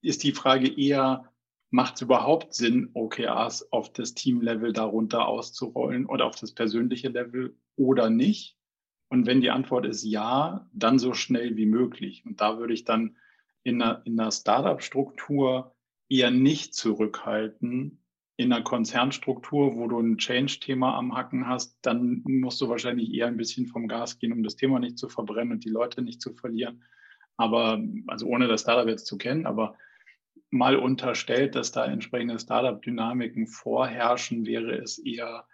ist die Frage eher, macht es überhaupt Sinn, OKRs auf das Teamlevel darunter auszurollen oder auf das persönliche Level oder nicht? Und wenn die Antwort ist ja, dann so schnell wie möglich. Und da würde ich dann in einer, in einer Startup-Struktur eher nicht zurückhalten, in einer Konzernstruktur, wo du ein Change-Thema am Hacken hast, dann musst du wahrscheinlich eher ein bisschen vom Gas gehen, um das Thema nicht zu verbrennen und die Leute nicht zu verlieren. Aber, also ohne das Startup jetzt zu kennen, aber mal unterstellt, dass da entsprechende Startup-Dynamiken vorherrschen, wäre es eher,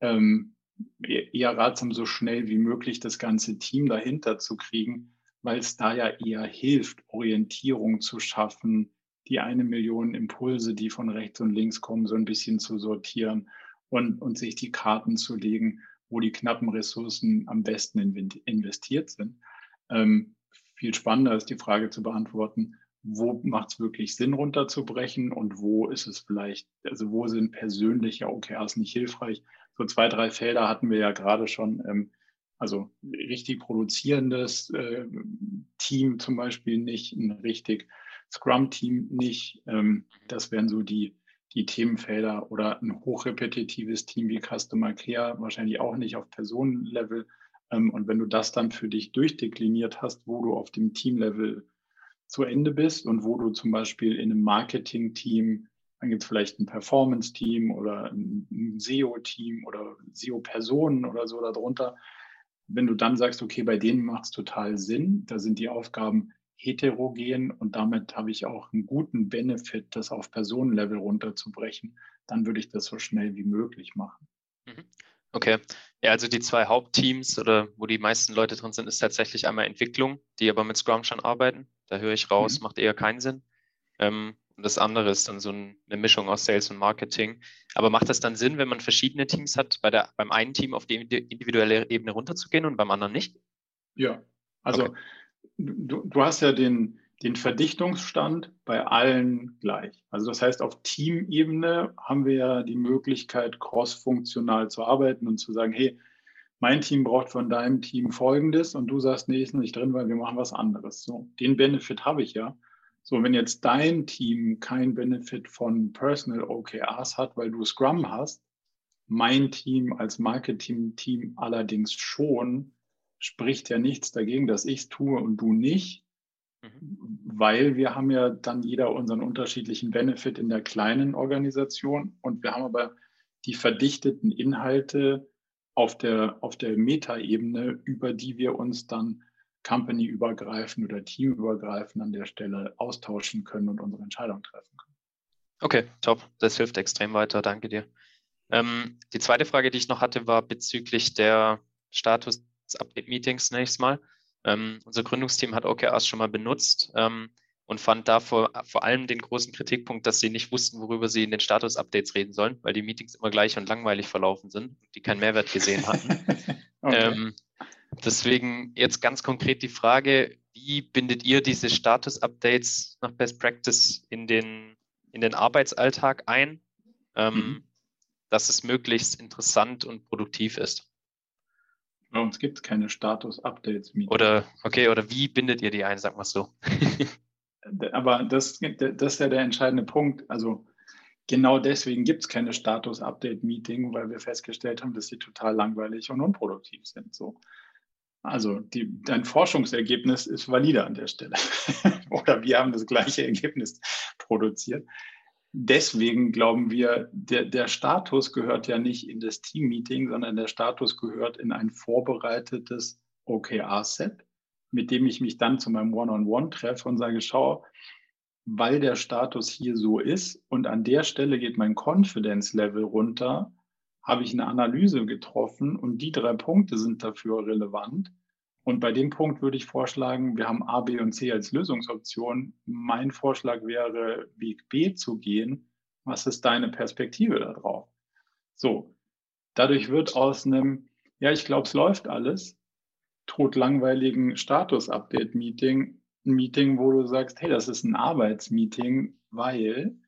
ähm, eher ratsam, so schnell wie möglich das ganze Team dahinter zu kriegen, weil es da ja eher hilft, Orientierung zu schaffen, die eine Million Impulse, die von rechts und links kommen, so ein bisschen zu sortieren und, und sich die Karten zu legen, wo die knappen Ressourcen am besten investiert sind. Ähm, viel spannender ist die Frage zu beantworten, wo macht es wirklich Sinn, runterzubrechen und wo ist es vielleicht, also wo sind persönliche OKRs nicht hilfreich? So zwei, drei Felder hatten wir ja gerade schon. Ähm, also richtig produzierendes äh, Team zum Beispiel nicht, ein richtig Scrum-Team nicht. Ähm, das wären so die, die Themenfelder oder ein hochrepetitives Team wie Customer Care wahrscheinlich auch nicht auf Personenlevel. Ähm, und wenn du das dann für dich durchdekliniert hast, wo du auf dem Teamlevel zu Ende bist und wo du zum Beispiel in einem Marketing-Team, dann gibt es vielleicht ein Performance-Team oder ein SEO-Team oder SEO-Personen oder so darunter. Wenn du dann sagst, okay, bei denen macht es total Sinn, da sind die Aufgaben heterogen und damit habe ich auch einen guten Benefit, das auf Personenlevel runterzubrechen, dann würde ich das so schnell wie möglich machen. Mhm. Okay. Ja, also die zwei Hauptteams oder wo die meisten Leute drin sind, ist tatsächlich einmal Entwicklung, die aber mit Scrum schon arbeiten. Da höre ich raus, mhm. macht eher keinen Sinn. Ähm, und das andere ist dann so eine Mischung aus Sales und Marketing. Aber macht das dann Sinn, wenn man verschiedene Teams hat, bei der, beim einen Team auf die individuelle Ebene runterzugehen und beim anderen nicht? Ja, also okay du, du hast ja den, den Verdichtungsstand bei allen gleich. Also das heißt, auf Teamebene haben wir ja die Möglichkeit, crossfunktional zu arbeiten und zu sagen, hey, mein Team braucht von deinem Team Folgendes und du sagst, nee, ist nicht drin, weil wir machen was anderes. So, den Benefit habe ich ja. So, wenn jetzt dein Team kein Benefit von Personal OKRs hat, weil du Scrum hast, mein Team als Marketing-Team allerdings schon, spricht ja nichts dagegen, dass ich es tue und du nicht, mhm. weil wir haben ja dann jeder unseren unterschiedlichen Benefit in der kleinen Organisation und wir haben aber die verdichteten Inhalte auf der, auf der Metaebene, über die wir uns dann company-übergreifend oder teamübergreifend an der Stelle austauschen können und unsere Entscheidung treffen können. Okay, top. Das hilft extrem weiter. Danke dir. Ähm, die zweite Frage, die ich noch hatte, war bezüglich der Status Update-Meetings nächstes Mal. Ähm, unser Gründungsteam hat OKRs schon mal benutzt ähm, und fand da vor, vor allem den großen Kritikpunkt, dass sie nicht wussten, worüber sie in den Status-Updates reden sollen, weil die Meetings immer gleich und langweilig verlaufen sind, die keinen Mehrwert gesehen hatten. okay. ähm, deswegen jetzt ganz konkret die Frage, wie bindet ihr diese Status-Updates nach Best Practice in den, in den Arbeitsalltag ein, ähm, mhm. dass es möglichst interessant und produktiv ist? Bei uns gibt es keine Status-Updates. Oder, okay, oder wie bindet ihr die ein, sag mal so? Aber das, das ist ja der entscheidende Punkt. Also genau deswegen gibt es keine Status-Update-Meeting, weil wir festgestellt haben, dass sie total langweilig und unproduktiv sind. So. Also die, dein Forschungsergebnis ist valide an der Stelle. Oder wir haben das gleiche Ergebnis produziert deswegen glauben wir, der, der Status gehört ja nicht in das Team-Meeting, sondern der Status gehört in ein vorbereitetes OKR-Set, mit dem ich mich dann zu meinem One-on-One -on -One treffe und sage, schau, weil der Status hier so ist und an der Stelle geht mein Confidence-Level runter, habe ich eine Analyse getroffen und die drei Punkte sind dafür relevant. Und bei dem Punkt würde ich vorschlagen, wir haben A, B und C als Lösungsoption. Mein Vorschlag wäre, Weg B zu gehen. Was ist deine Perspektive darauf? So, dadurch wird aus einem, ja, ich glaube, es läuft alles, totlangweiligen Status-Update-Meeting, ein Meeting, wo du sagst, hey, das ist ein Arbeitsmeeting, weil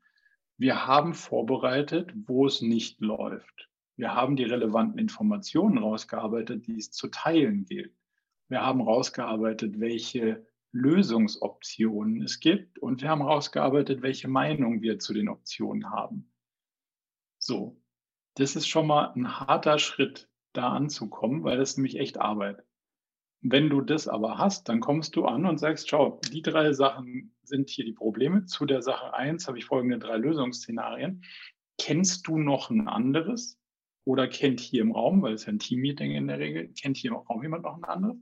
wir haben vorbereitet, wo es nicht läuft. Wir haben die relevanten Informationen rausgearbeitet, die es zu teilen gilt. Wir haben rausgearbeitet, welche Lösungsoptionen es gibt und wir haben rausgearbeitet, welche Meinung wir zu den Optionen haben. So, das ist schon mal ein harter Schritt, da anzukommen, weil das ist nämlich echt Arbeit. Wenn du das aber hast, dann kommst du an und sagst, schau, die drei Sachen sind hier die Probleme. Zu der Sache eins habe ich folgende drei Lösungsszenarien. Kennst du noch ein anderes? Oder kennt hier im Raum, weil es ja ein Teammeeting in der Regel, kennt hier im Raum jemand noch ein anderes?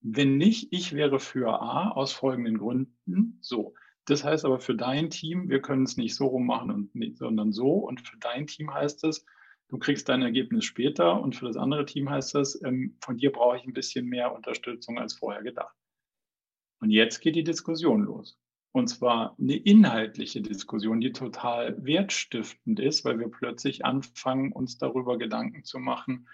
Wenn nicht, ich wäre für A aus folgenden Gründen. So. Das heißt aber für dein Team, wir können es nicht so rummachen und nicht, sondern so. Und für dein Team heißt es, du kriegst dein Ergebnis später. Und für das andere Team heißt es, ähm, von dir brauche ich ein bisschen mehr Unterstützung als vorher gedacht. Und jetzt geht die Diskussion los. Und zwar eine inhaltliche Diskussion, die total wertstiftend ist, weil wir plötzlich anfangen, uns darüber Gedanken zu machen,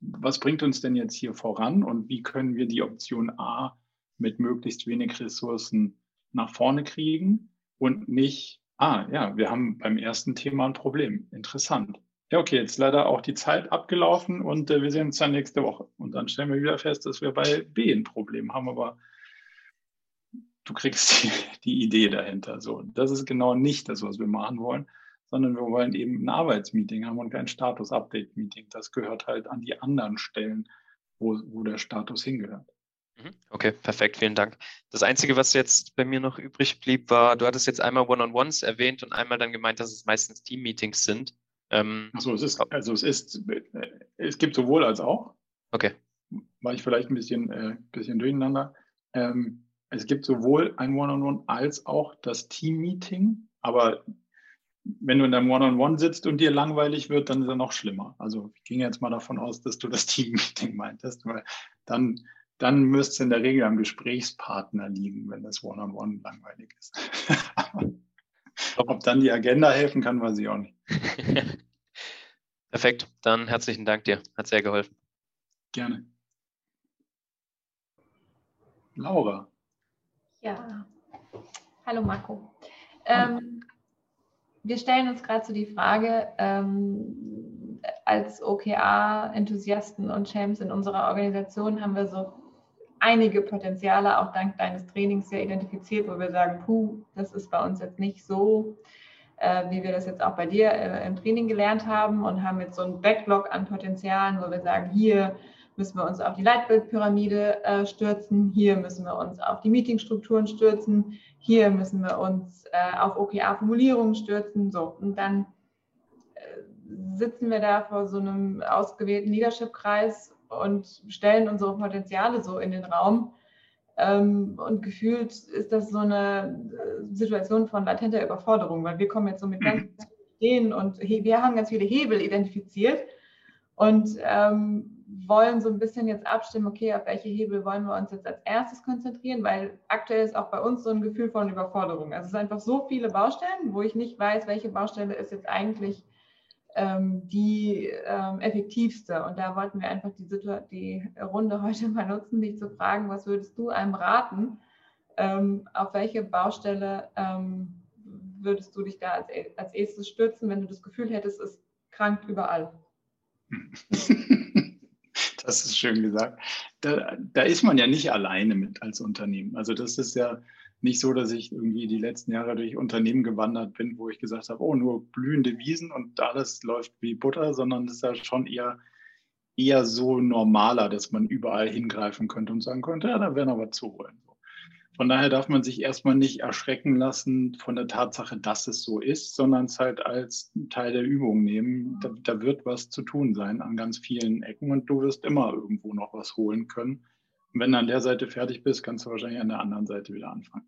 was bringt uns denn jetzt hier voran und wie können wir die Option A mit möglichst wenig Ressourcen nach vorne kriegen und nicht, ah ja, wir haben beim ersten Thema ein Problem. Interessant. Ja, okay, jetzt leider auch die Zeit abgelaufen und äh, wir sehen uns dann nächste Woche. Und dann stellen wir wieder fest, dass wir bei B ein Problem haben, aber du kriegst die, die Idee dahinter. So, das ist genau nicht das, was wir machen wollen, sondern wir wollen eben ein Arbeitsmeeting haben und kein Status-Update-Meeting. Das gehört halt an die anderen Stellen, wo, wo der Status hingehört. Mhm. Okay, perfekt, vielen Dank. Das Einzige, was jetzt bei mir noch übrig blieb, war, du hattest jetzt einmal One-on-Ones erwähnt und einmal dann gemeint, dass es meistens Team-Meetings sind. Ähm, Achso, es ist, also es ist, es gibt sowohl als auch. Okay. War ich vielleicht ein bisschen, äh, bisschen durcheinander. Ähm, es gibt sowohl ein One-on-One als auch das Team-Meeting, aber wenn du in deinem One-on-One sitzt und dir langweilig wird, dann ist er noch schlimmer. Also ich ging jetzt mal davon aus, dass du das Team-Meeting meintest, weil dann, dann müsste es in der Regel am Gesprächspartner liegen, wenn das One-on-One -on -One langweilig ist. Ob dann die Agenda helfen kann, weiß ich auch nicht. Perfekt, dann herzlichen Dank dir. Hat sehr geholfen. Gerne. Laura. Ja, hallo Marco. Ähm, wir stellen uns gerade so die Frage, ähm, als OKR-Enthusiasten und Champs in unserer Organisation haben wir so einige Potenziale, auch dank deines Trainings ja identifiziert, wo wir sagen, puh, das ist bei uns jetzt nicht so, äh, wie wir das jetzt auch bei dir äh, im Training gelernt haben und haben jetzt so einen Backlog an Potenzialen, wo wir sagen, hier müssen wir uns auf die Leitbildpyramide äh, stürzen, hier müssen wir uns auf die Meetingstrukturen stürzen, hier müssen wir uns äh, auf OKR-Formulierungen stürzen. So, und dann äh, sitzen wir da vor so einem ausgewählten Leadership-Kreis und stellen unsere Potenziale so in den Raum. Ähm, und gefühlt ist das so eine äh, Situation von latenter Überforderung, weil wir kommen jetzt so mit ganz vielen Ideen und wir haben ganz viele Hebel identifiziert und ähm, wollen so ein bisschen jetzt abstimmen, okay, auf welche Hebel wollen wir uns jetzt als erstes konzentrieren, weil aktuell ist auch bei uns so ein Gefühl von Überforderung. Also es sind einfach so viele Baustellen, wo ich nicht weiß, welche Baustelle ist jetzt eigentlich ähm, die ähm, effektivste. Und da wollten wir einfach die, die, Runde heute mal nutzen, dich zu fragen, was würdest du einem raten? Ähm, auf welche Baustelle ähm, würdest du dich da als, als erstes stürzen, wenn du das Gefühl hättest, es krankt überall? Das ist schön gesagt. Da, da, ist man ja nicht alleine mit als Unternehmen. Also das ist ja nicht so, dass ich irgendwie die letzten Jahre durch Unternehmen gewandert bin, wo ich gesagt habe, oh, nur blühende Wiesen und alles läuft wie Butter, sondern das ist ja schon eher, eher so normaler, dass man überall hingreifen könnte und sagen könnte, ja, da wäre noch was zu holen. Von daher darf man sich erstmal nicht erschrecken lassen von der Tatsache, dass es so ist, sondern es halt als Teil der Übung nehmen. Da, da, wird was zu tun sein an ganz vielen Ecken und du wirst immer irgendwo noch was holen können. Und wenn du an der Seite fertig bist, kannst du wahrscheinlich an der anderen Seite wieder anfangen.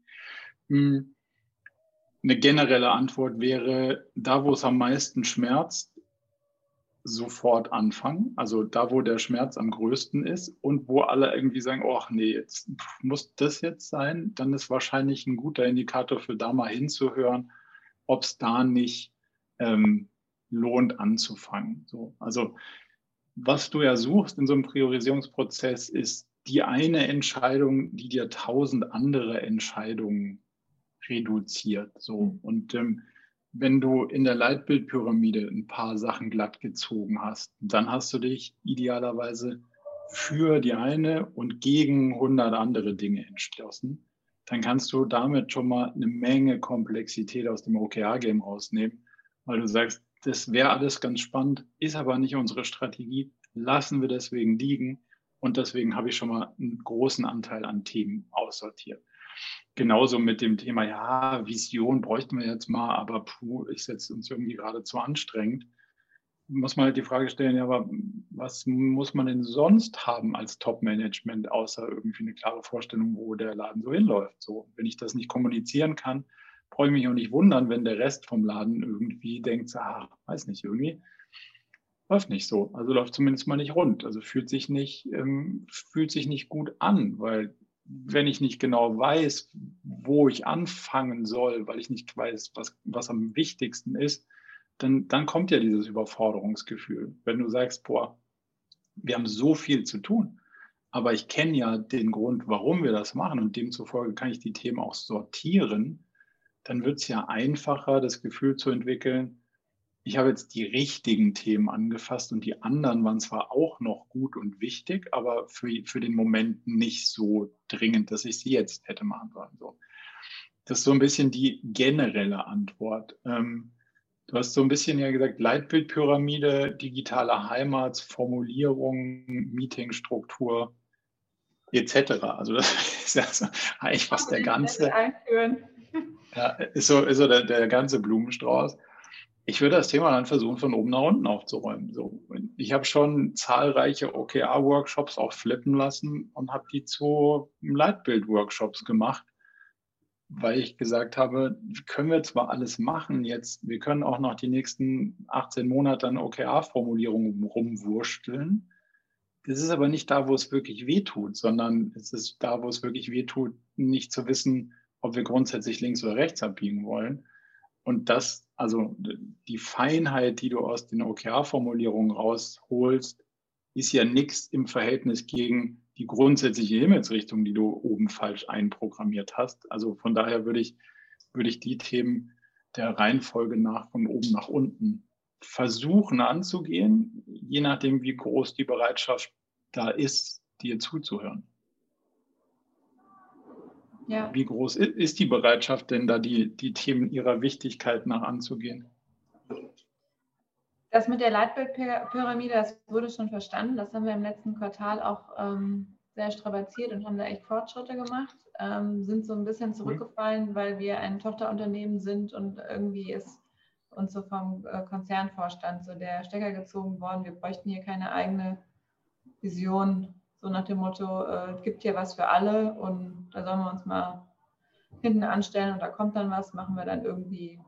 Hm. Eine generelle Antwort wäre, da wo es am meisten schmerzt, sofort anfangen. Also da, wo der Schmerz am größten ist und wo alle irgendwie sagen, ach nee, jetzt muss das jetzt sein, dann ist wahrscheinlich ein guter Indikator für da mal hinzuhören, ob es da nicht ähm, lohnt anzufangen. So, also was du ja suchst in so einem Priorisierungsprozess ist die eine Entscheidung, die dir tausend andere Entscheidungen reduziert. So und ähm, wenn du in der Leitbildpyramide ein paar Sachen glatt gezogen hast, dann hast du dich idealerweise für die eine und gegen 100 andere Dinge entschlossen. Dann kannst du damit schon mal eine Menge Komplexität aus dem OKR-Game rausnehmen, weil du sagst, das wäre alles ganz spannend, ist aber nicht unsere Strategie, lassen wir deswegen liegen und deswegen habe ich schon mal einen großen Anteil an Themen aussortiert. Genauso mit dem Thema, ja, Vision bräuchten wir jetzt mal, aber puh, ist jetzt uns irgendwie gerade zu anstrengend. Muss man halt die Frage stellen, ja, aber was muss man denn sonst haben als Top-Management, außer irgendwie eine klare Vorstellung, wo der Laden so hinläuft? So, wenn ich das nicht kommunizieren kann, brauche ich mich auch nicht wundern, wenn der Rest vom Laden irgendwie denkt, ah, weiß nicht, irgendwie läuft nicht so. Also läuft zumindest mal nicht rund. Also fühlt sich nicht, ähm, fühlt sich nicht gut an, weil wenn ich nicht genau weiß, wo ich anfangen soll, weil ich nicht weiß, was, was am wichtigsten ist, dann, dann kommt ja dieses Überforderungsgefühl. Wenn du sagst, boah, wir haben so viel zu tun, aber ich kenne ja den Grund, warum wir das machen und demzufolge kann ich die Themen auch sortieren, dann wird es ja einfacher, das Gefühl zu entwickeln, ich habe jetzt die richtigen Themen angefasst und die anderen waren zwar auch noch gut und wichtig, aber für, für den Moment nicht so dringend, dass ich sie jetzt hätte machen sollen. So. Das ist so ein bisschen die generelle Antwort. Ähm, Du hast so ein bisschen ja gesagt, Leitbildpyramide, digitale Heimat, Formulierung, Meetingstruktur etc. Also das ist ja so eigentlich fast der ganze, ja, ist so, ist so der, der ganze Blumenstrauß. Ich würde das Thema dann versuchen, von oben nach unten aufzuräumen. So, ich habe schon zahlreiche OKR-Workshops auch flippen lassen und habe die zu Leitbild-Workshops gemacht, weil ich gesagt habe, können wir zwar alles machen jetzt, wir können auch noch die nächsten 18 Monate an OKR-Formulierungen rumwursteln. Das ist aber nicht da, wo es wirklich wehtut, sondern es ist da, wo es wirklich wehtut, nicht zu wissen, ob wir grundsätzlich links oder rechts abbiegen wollen. Und das, also die Feinheit, die du aus den OKR-Formulierungen rausholst, ist ja nichts im Verhältnis gegen die grundsätzliche Himmelsrichtung, die du oben falsch einprogrammiert hast. Also von daher würde ich, würde ich die Themen der Reihenfolge nach von oben nach unten versuchen anzugehen, je nachdem, wie groß die Bereitschaft da ist, dir zuzuhören. Ja. Wie groß ist die Bereitschaft denn da, die, die Themen ihrer Wichtigkeit nach anzugehen? Das mit der Leitbildpyramide, das wurde schon verstanden. Das haben wir im letzten Quartal auch ähm, sehr strapaziert und haben da echt Fortschritte gemacht. Ähm, sind so ein bisschen mhm. zurückgefallen, weil wir ein Tochterunternehmen sind und irgendwie ist uns so vom äh, Konzernvorstand so der Stecker gezogen worden. Wir bräuchten hier keine eigene Vision so nach dem Motto, äh, es gibt hier was für alle und da sollen wir uns mal hinten anstellen und da kommt dann was, machen wir dann irgendwie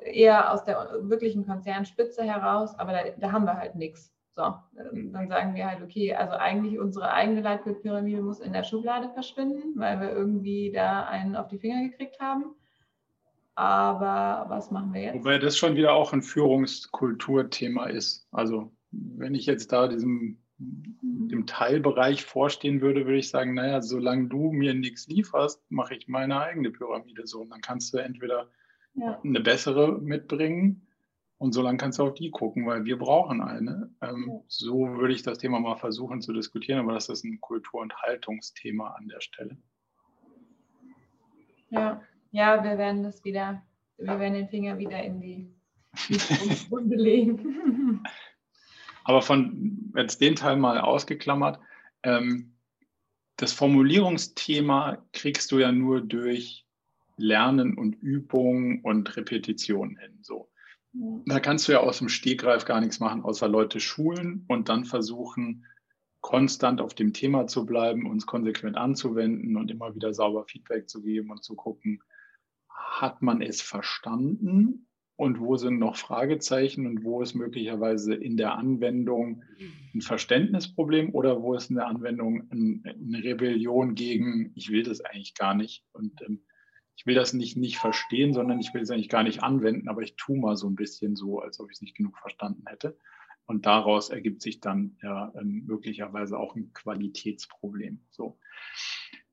eher aus der wirklichen Konzernspitze heraus, aber da, da haben wir halt nichts. So, dann sagen wir halt, okay, also eigentlich unsere eigene Leitbildpyramide muss in der Schublade verschwinden, weil wir irgendwie da einen auf die Finger gekriegt haben. Aber was machen wir jetzt? Wobei das schon wieder auch ein Führungskulturthema ist. Also wenn ich jetzt da diesem dem Teilbereich vorstehen würde, würde ich sagen, naja, solange du mir nichts lieferst, mache ich meine eigene Pyramide so. Und dann kannst du entweder ja. eine bessere mitbringen und solange kannst du auf die gucken, weil wir brauchen eine. Ähm, ja. So würde ich das Thema mal versuchen zu diskutieren, aber das ist ein Kultur- und Haltungsthema an der Stelle. Ja, ja, wir werden das wieder, wir werden den Finger wieder in die, die Wunde legen. Aber von jetzt den Teil mal ausgeklammert, ähm, das Formulierungsthema kriegst du ja nur durch Lernen und Übung und Repetition hin. So. Da kannst du ja aus dem Stegreif gar nichts machen, außer Leute schulen und dann versuchen, konstant auf dem Thema zu bleiben, uns konsequent anzuwenden und immer wieder sauber Feedback zu geben und zu gucken, hat man es verstanden und wo sind noch Fragezeichen und wo ist möglicherweise in der Anwendung ein Verständnisproblem oder wo ist in der Anwendung ein, eine Rebellion gegen, ich will das eigentlich gar nicht und ähm, ich will das nicht, nicht verstehen, sondern ich will es eigentlich gar nicht anwenden, aber ich tue mal so ein bisschen so, als ob ich es nicht genug verstanden hätte. Und daraus ergibt sich dann ja ähm, möglicherweise auch ein Qualitätsproblem. So.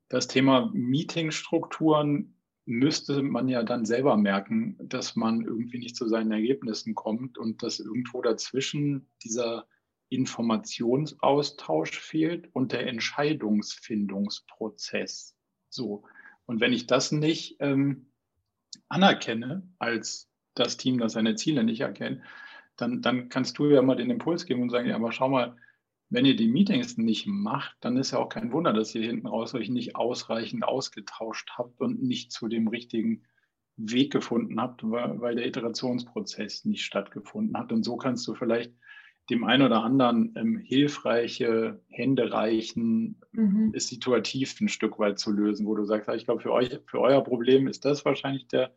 Das Thema Meetingstrukturen müsste man ja dann selber merken, dass man irgendwie nicht zu seinen Ergebnissen kommt und dass irgendwo dazwischen dieser Informationsaustausch fehlt und der Entscheidungsfindungsprozess. So. Und wenn ich das nicht ähm, anerkenne als das Team, das seine Ziele nicht erkennt, dann, dann kannst du ja mal den Impuls geben und sagen, ja, aber schau mal, wenn ihr die Meetings nicht macht, dann ist ja auch kein Wunder, dass ihr hinten raus euch nicht ausreichend ausgetauscht habt und nicht zu dem richtigen Weg gefunden habt, weil der Iterationsprozess nicht stattgefunden hat. Und so kannst du vielleicht dem einen oder anderen ähm, hilfreiche Hände reichen, mhm. es situativ ein Stück weit zu lösen, wo du sagst, ich glaube, für euch, für euer Problem ist das wahrscheinlich der,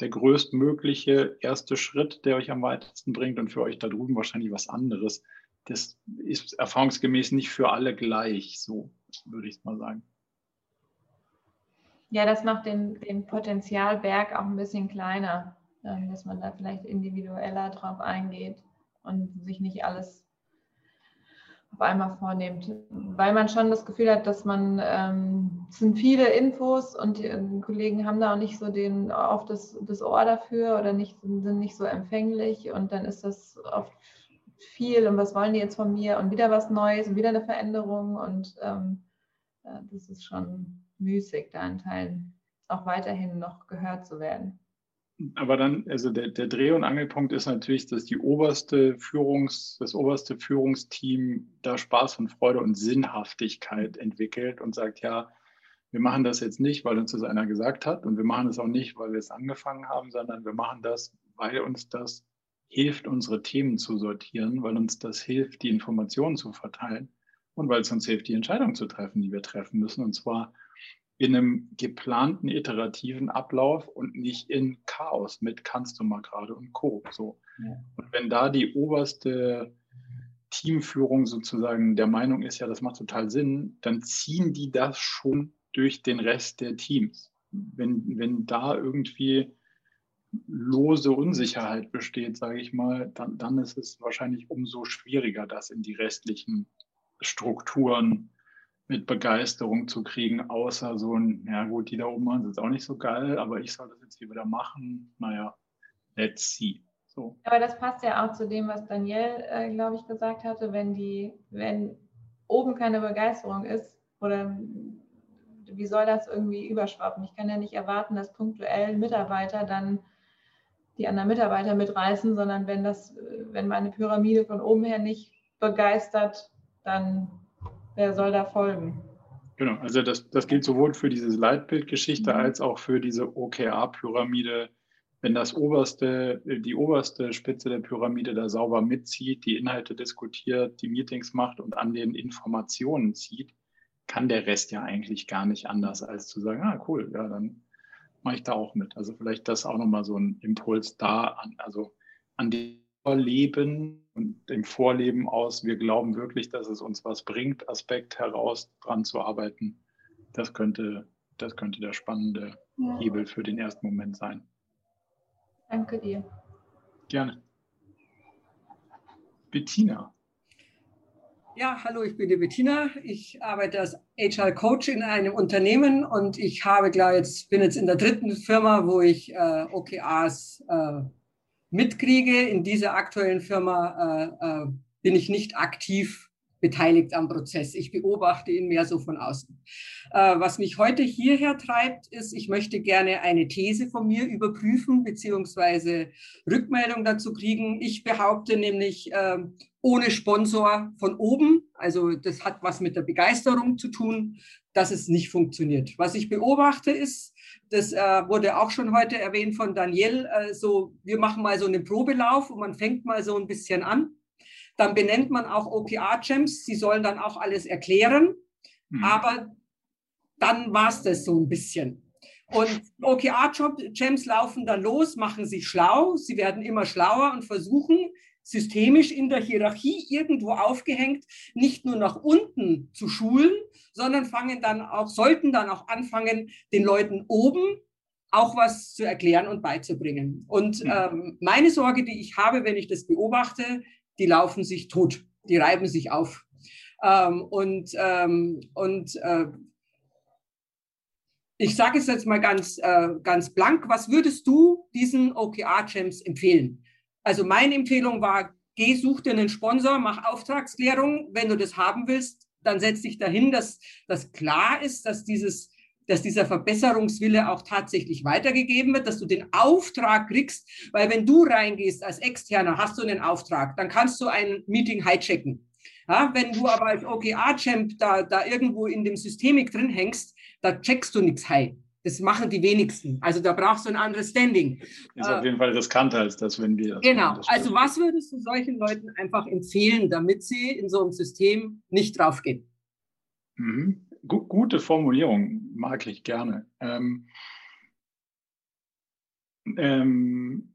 der größtmögliche erste Schritt, der euch am weitesten bringt und für euch da drüben wahrscheinlich was anderes das ist erfahrungsgemäß nicht für alle gleich, so würde ich es mal sagen. Ja, das macht den, den Potenzialberg auch ein bisschen kleiner, ähm, dass man da vielleicht individueller drauf eingeht und sich nicht alles auf einmal vornimmt, weil man schon das Gefühl hat, dass man, ähm, es sind viele Infos und die, die, Kollegen haben da auch nicht so den, oft das, das Ohr dafür oder nicht, sind nicht so empfänglich und dann ist das oft viel und was wollen die jetzt von mir? Und wieder was Neues und wieder eine Veränderung. Und ähm, äh, das ist schon müßig, da in Teilen auch weiterhin noch gehört zu werden. aber dann, also der, der Dreh- und Angelpunkt ist natürlich, dass die oberste Führungs, das oberste Führungsteam da Spaß und Freude und Sinnhaftigkeit entwickelt und sagt, ja, wir machen das jetzt nicht, weil uns das einer gesagt hat. Und wir machen es auch nicht, weil wir es angefangen haben, sondern wir machen das, weil uns das hilft, unsere Themen zu sortieren, weil uns das hilft, die Informationen zu verteilen und weil es uns hilft, die Entscheidungen zu treffen, die wir treffen müssen. Und zwar in einem geplanten, iterativen Ablauf und nicht in Chaos mit kannst du mal gerade und Co. So. Ja. Und wenn da die oberste Teamführung sozusagen der Meinung ist, ja, das macht total Sinn, dann ziehen die das schon durch den Rest der Teams. Wenn, wenn da irgendwie lose Unsicherheit besteht, sage ich mal, dann, dann ist es wahrscheinlich umso schwieriger, das in die restlichen Strukturen mit Begeisterung zu kriegen, außer so ein, ja gut, die da oben machen es jetzt auch nicht so geil, aber ich soll das jetzt hier wieder machen. Naja, let's see. So. Aber das passt ja auch zu dem, was Daniel, äh, glaube ich, gesagt hatte, wenn die, wenn oben keine Begeisterung ist, oder wie soll das irgendwie überschwappen? Ich kann ja nicht erwarten, dass punktuell Mitarbeiter dann die anderen Mitarbeiter mitreißen, sondern wenn das, wenn meine Pyramide von oben her nicht begeistert, dann wer soll da folgen? Genau, also das, das gilt sowohl für diese Leitbildgeschichte mhm. als auch für diese OKR-Pyramide. Wenn das oberste, die oberste Spitze der Pyramide da sauber mitzieht, die Inhalte diskutiert, die Meetings macht und an den Informationen zieht, kann der Rest ja eigentlich gar nicht anders, als zu sagen, ah cool, ja, dann mache ich da auch mit. Also vielleicht das auch nochmal so ein Impuls da an, also an die Vorleben und dem Vorleben aus, wir glauben wirklich, dass es uns was bringt, Aspekt heraus dran zu arbeiten. Das könnte, das könnte der spannende ja. Hebel für den ersten Moment sein. Danke dir. Gerne. Bettina. Ja, hallo, ich bin die Bettina. Ich arbeite als HR Coach in einem Unternehmen und ich habe klar jetzt bin jetzt in der dritten Firma, wo ich äh, OKRs äh, mitkriege. In dieser aktuellen Firma äh, äh, bin ich nicht aktiv beteiligt am Prozess. Ich beobachte ihn mehr so von außen. Äh, was mich heute hierher treibt, ist, ich möchte gerne eine These von mir überprüfen beziehungsweise Rückmeldung dazu kriegen. Ich behaupte nämlich, äh, ohne Sponsor von oben, also das hat was mit der Begeisterung zu tun, dass es nicht funktioniert. Was ich beobachte ist, das äh, wurde auch schon heute erwähnt von Daniel, äh, so wir machen mal so einen Probelauf und man fängt mal so ein bisschen an. Dann benennt man auch OKR-Gems, sie sollen dann auch alles erklären, mhm. aber dann war es das so ein bisschen. Und OKR-Gems laufen dann los, machen sich schlau, sie werden immer schlauer und versuchen, systemisch in der Hierarchie irgendwo aufgehängt, nicht nur nach unten zu schulen, sondern fangen dann auch, sollten dann auch anfangen, den Leuten oben auch was zu erklären und beizubringen. Und mhm. ähm, meine Sorge, die ich habe, wenn ich das beobachte, die laufen sich tot, die reiben sich auf. Ähm, und ähm, und äh, ich sage es jetzt mal ganz, äh, ganz blank, was würdest du diesen OKR-Champs empfehlen? Also meine Empfehlung war, geh, such dir einen Sponsor, mach Auftragsklärung. Wenn du das haben willst, dann setz dich dahin, dass das klar ist, dass dieses dass dieser Verbesserungswille auch tatsächlich weitergegeben wird, dass du den Auftrag kriegst, weil wenn du reingehst als Externer, hast du einen Auftrag, dann kannst du ein Meeting hijacken. Ja, wenn du aber als OKR-Champ da, da irgendwo in dem Systemik drin hängst, da checkst du nichts high. Das machen die wenigsten. Also da brauchst du ein anderes Standing. Ist auf jeden Fall riskanter als das, wenn wir. Genau. Also was würdest du solchen Leuten einfach empfehlen, damit sie in so einem System nicht draufgehen? Mhm. Gute Formulierung, mag ich gerne. Ähm, ähm,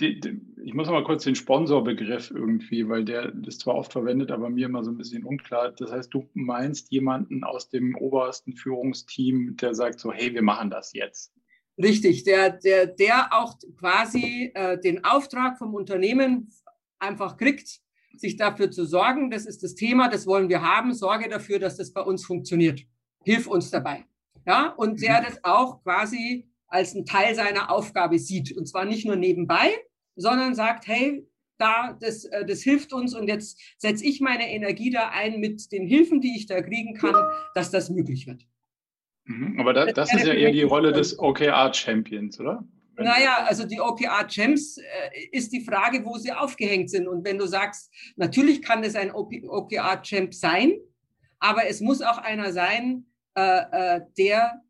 die, die, ich muss mal kurz den Sponsorbegriff irgendwie, weil der ist zwar oft verwendet, aber mir immer so ein bisschen unklar. Das heißt, du meinst jemanden aus dem obersten Führungsteam, der sagt so, hey, wir machen das jetzt. Richtig, der, der, der auch quasi äh, den Auftrag vom Unternehmen einfach kriegt, sich dafür zu sorgen, das ist das Thema, das wollen wir haben, sorge dafür, dass das bei uns funktioniert. Hilf uns dabei. Ja, und der mhm. das auch quasi als einen Teil seiner Aufgabe sieht. Und zwar nicht nur nebenbei, sondern sagt, hey, da, das, äh, das hilft uns und jetzt setze ich meine Energie da ein mit den Hilfen, die ich da kriegen kann, dass das möglich wird. Mhm, aber das, das ist ja eher die Rolle des OKR-Champions, oder? Naja, also die OKR-Gems äh, ist die Frage, wo sie aufgehängt sind. Und wenn du sagst, natürlich kann es ein OKR-Gem sein, aber es muss auch einer sein, äh, äh, der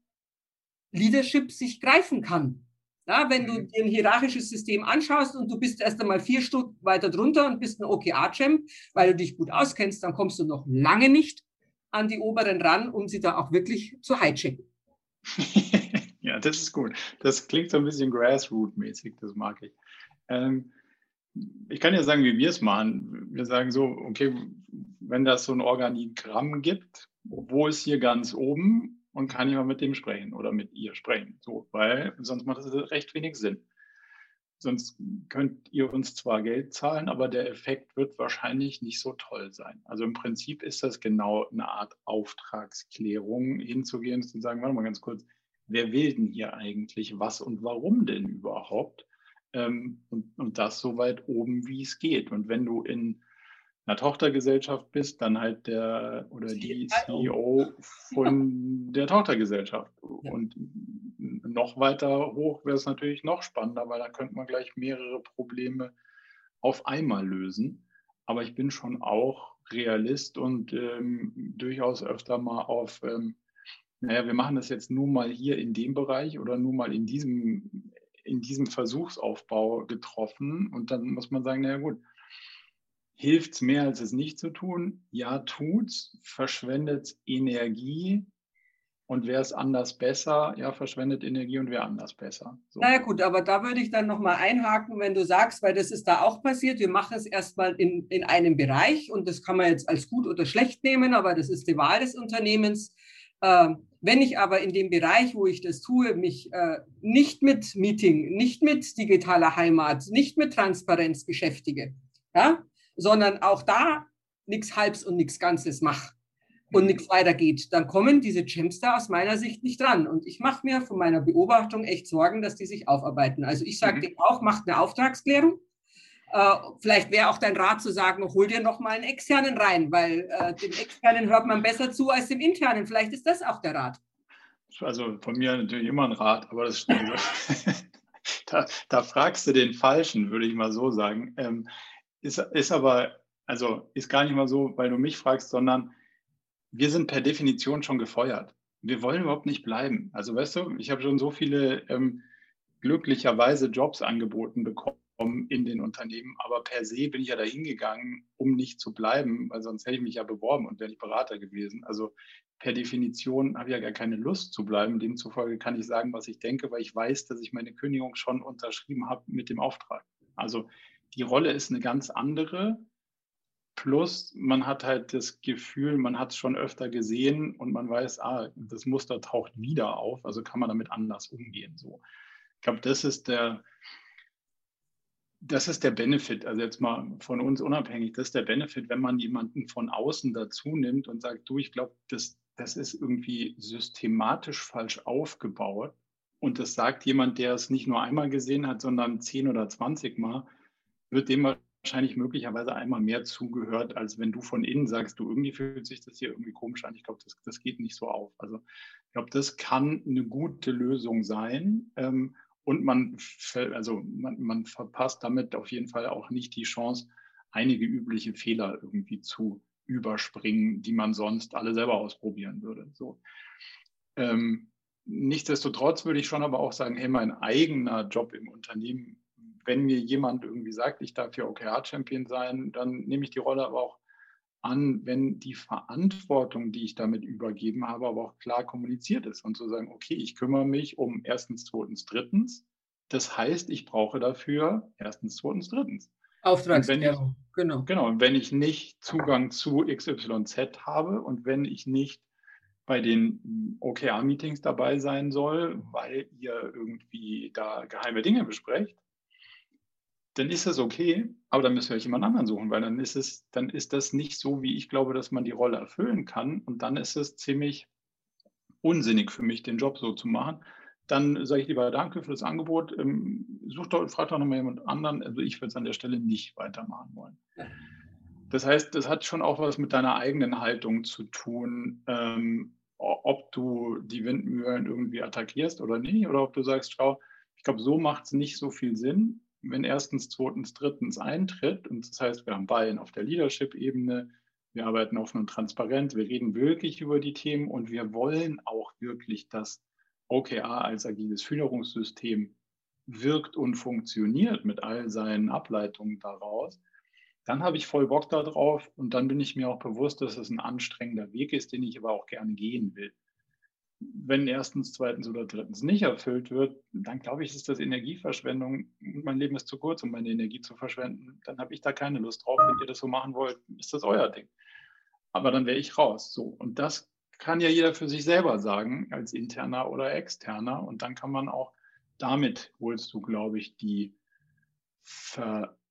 Leadership sich greifen kann. Ja, wenn du mhm. dir ein hierarchisches System anschaust und du bist erst einmal vier Stunden weiter drunter und bist ein OKR-Champ, weil du dich gut auskennst, dann kommst du noch lange nicht an die Oberen ran, um sie da auch wirklich zu hijacken. ja, das ist gut. Das klingt so ein bisschen Grassroot-mäßig, das mag ich. Ähm, ich kann ja sagen, wie wir es machen. Wir sagen so, okay, wenn das so ein Organigramm gibt, wo ist hier ganz oben und kann ich mal mit dem sprechen oder mit ihr sprechen. So, weil sonst macht das recht wenig Sinn. Sonst könnt ihr uns zwar Geld zahlen, aber der Effekt wird wahrscheinlich nicht so toll sein. Also im Prinzip ist das genau eine Art Auftragsklärung, hinzugehen und zu sagen, warte mal ganz kurz, wer will denn hier eigentlich was und warum denn überhaupt? Ähm, und, und das so weit oben, wie es geht. Und wenn du in einer Tochtergesellschaft bist, dann halt der oder die CEO von der Tochtergesellschaft. Und noch weiter hoch wäre es natürlich noch spannender, weil da könnte man gleich mehrere Probleme auf einmal lösen. Aber ich bin schon auch Realist und ähm, durchaus öfter mal auf, ähm, naja, wir machen das jetzt nur mal hier in dem Bereich oder nur mal in diesem, in diesem Versuchsaufbau getroffen. Und dann muss man sagen, naja gut, Hilft es mehr, als es nicht zu tun? Ja, tut's. Verschwendet Energie? Und wer es anders besser? Ja, verschwendet Energie und wer anders besser? So. Naja gut, aber da würde ich dann nochmal einhaken, wenn du sagst, weil das ist da auch passiert, wir machen es erstmal in, in einem Bereich und das kann man jetzt als gut oder schlecht nehmen, aber das ist die Wahl des Unternehmens. Äh, wenn ich aber in dem Bereich, wo ich das tue, mich äh, nicht mit Meeting, nicht mit digitaler Heimat, nicht mit Transparenz beschäftige, ja, sondern auch da nichts Halbs und nichts Ganzes mache und nichts weitergeht, dann kommen diese Gems da aus meiner Sicht nicht dran. Und ich mache mir von meiner Beobachtung echt Sorgen, dass die sich aufarbeiten. Also ich sage mhm. auch, macht eine Auftragsklärung. Äh, vielleicht wäre auch dein Rat zu sagen, hol dir noch mal einen externen rein, weil äh, dem externen hört man besser zu als dem internen. Vielleicht ist das auch der Rat. Also von mir natürlich immer ein Rat, aber das da, da, fragst du den Falschen, würde ich mal so sagen. Ähm, ist, ist aber, also ist gar nicht mal so, weil du mich fragst, sondern wir sind per Definition schon gefeuert. Wir wollen überhaupt nicht bleiben. Also weißt du, ich habe schon so viele ähm, glücklicherweise Jobs angeboten bekommen in den Unternehmen, aber per se bin ich ja dahin gegangen, um nicht zu bleiben, weil sonst hätte ich mich ja beworben und wäre nicht Berater gewesen. Also per Definition habe ich ja gar keine Lust zu bleiben. Demzufolge kann ich sagen, was ich denke, weil ich weiß, dass ich meine Kündigung schon unterschrieben habe mit dem Auftrag. Also die Rolle ist eine ganz andere. Plus, man hat halt das Gefühl, man hat es schon öfter gesehen und man weiß, ah, das Muster taucht wieder auf, also kann man damit anders umgehen. So. Ich glaube, das ist der, das ist der Benefit, also jetzt mal von uns unabhängig, das ist der Benefit, wenn man jemanden von außen dazu nimmt und sagt, du, ich glaube, das, das ist irgendwie systematisch falsch aufgebaut. Und das sagt jemand, der es nicht nur einmal gesehen hat, sondern zehn oder zwanzig Mal wird dem wahrscheinlich möglicherweise einmal mehr zugehört, als wenn du von innen sagst, du irgendwie fühlt sich das hier irgendwie komisch an. Ich glaube, das, das geht nicht so auf. Also ich glaube, das kann eine gute Lösung sein. Ähm, und man, also man, man verpasst damit auf jeden Fall auch nicht die Chance, einige übliche Fehler irgendwie zu überspringen, die man sonst alle selber ausprobieren würde. So. Ähm, nichtsdestotrotz würde ich schon aber auch sagen, hey, mein eigener Job im Unternehmen wenn mir jemand irgendwie sagt, ich darf hier OKR-Champion sein, dann nehme ich die Rolle aber auch an, wenn die Verantwortung, die ich damit übergeben habe, aber auch klar kommuniziert ist und zu sagen, okay, ich kümmere mich um erstens, zweitens, drittens. Das heißt, ich brauche dafür erstens, zweitens, drittens. Auftragsklärung, genau. Genau, und wenn ich nicht Zugang zu XYZ habe und wenn ich nicht bei den OKR-Meetings dabei sein soll, weil ihr irgendwie da geheime Dinge besprecht, dann ist das okay, aber dann ihr euch jemand anderen suchen, weil dann ist es, dann ist das nicht so, wie ich glaube, dass man die Rolle erfüllen kann. Und dann ist es ziemlich unsinnig für mich, den Job so zu machen. Dann sage ich lieber Danke für das Angebot. Ähm, such doch, frag doch nochmal jemand anderen. Also ich würde es an der Stelle nicht weitermachen wollen. Das heißt, das hat schon auch was mit deiner eigenen Haltung zu tun, ähm, ob du die Windmühlen irgendwie attackierst oder nicht, oder ob du sagst, schau, Ich glaube, so macht es nicht so viel Sinn, wenn erstens, zweitens, drittens eintritt. Und das heißt, wir haben Bayern auf der Leadership-Ebene, wir arbeiten offen und transparent, wir reden wirklich über die Themen und wir wollen auch wirklich, dass OKR als agiles Führungssystem wirkt und funktioniert mit all seinen Ableitungen daraus, dann habe ich voll Bock darauf und dann bin ich mir auch bewusst, dass es ein anstrengender Weg ist, den ich aber auch gerne gehen will. Wenn erstens, zweitens oder drittens nicht erfüllt wird, dann glaube ich, ist das Energieverschwendung. Mein Leben ist zu kurz, um meine Energie zu verschwenden. Dann habe ich da keine Lust drauf. Wenn ihr das so machen wollt, ist das euer Ding. Aber dann wäre ich raus. So. Und das kann ja jeder für sich selber sagen, als interner oder externer. Und dann kann man auch damit holst du, glaube ich, die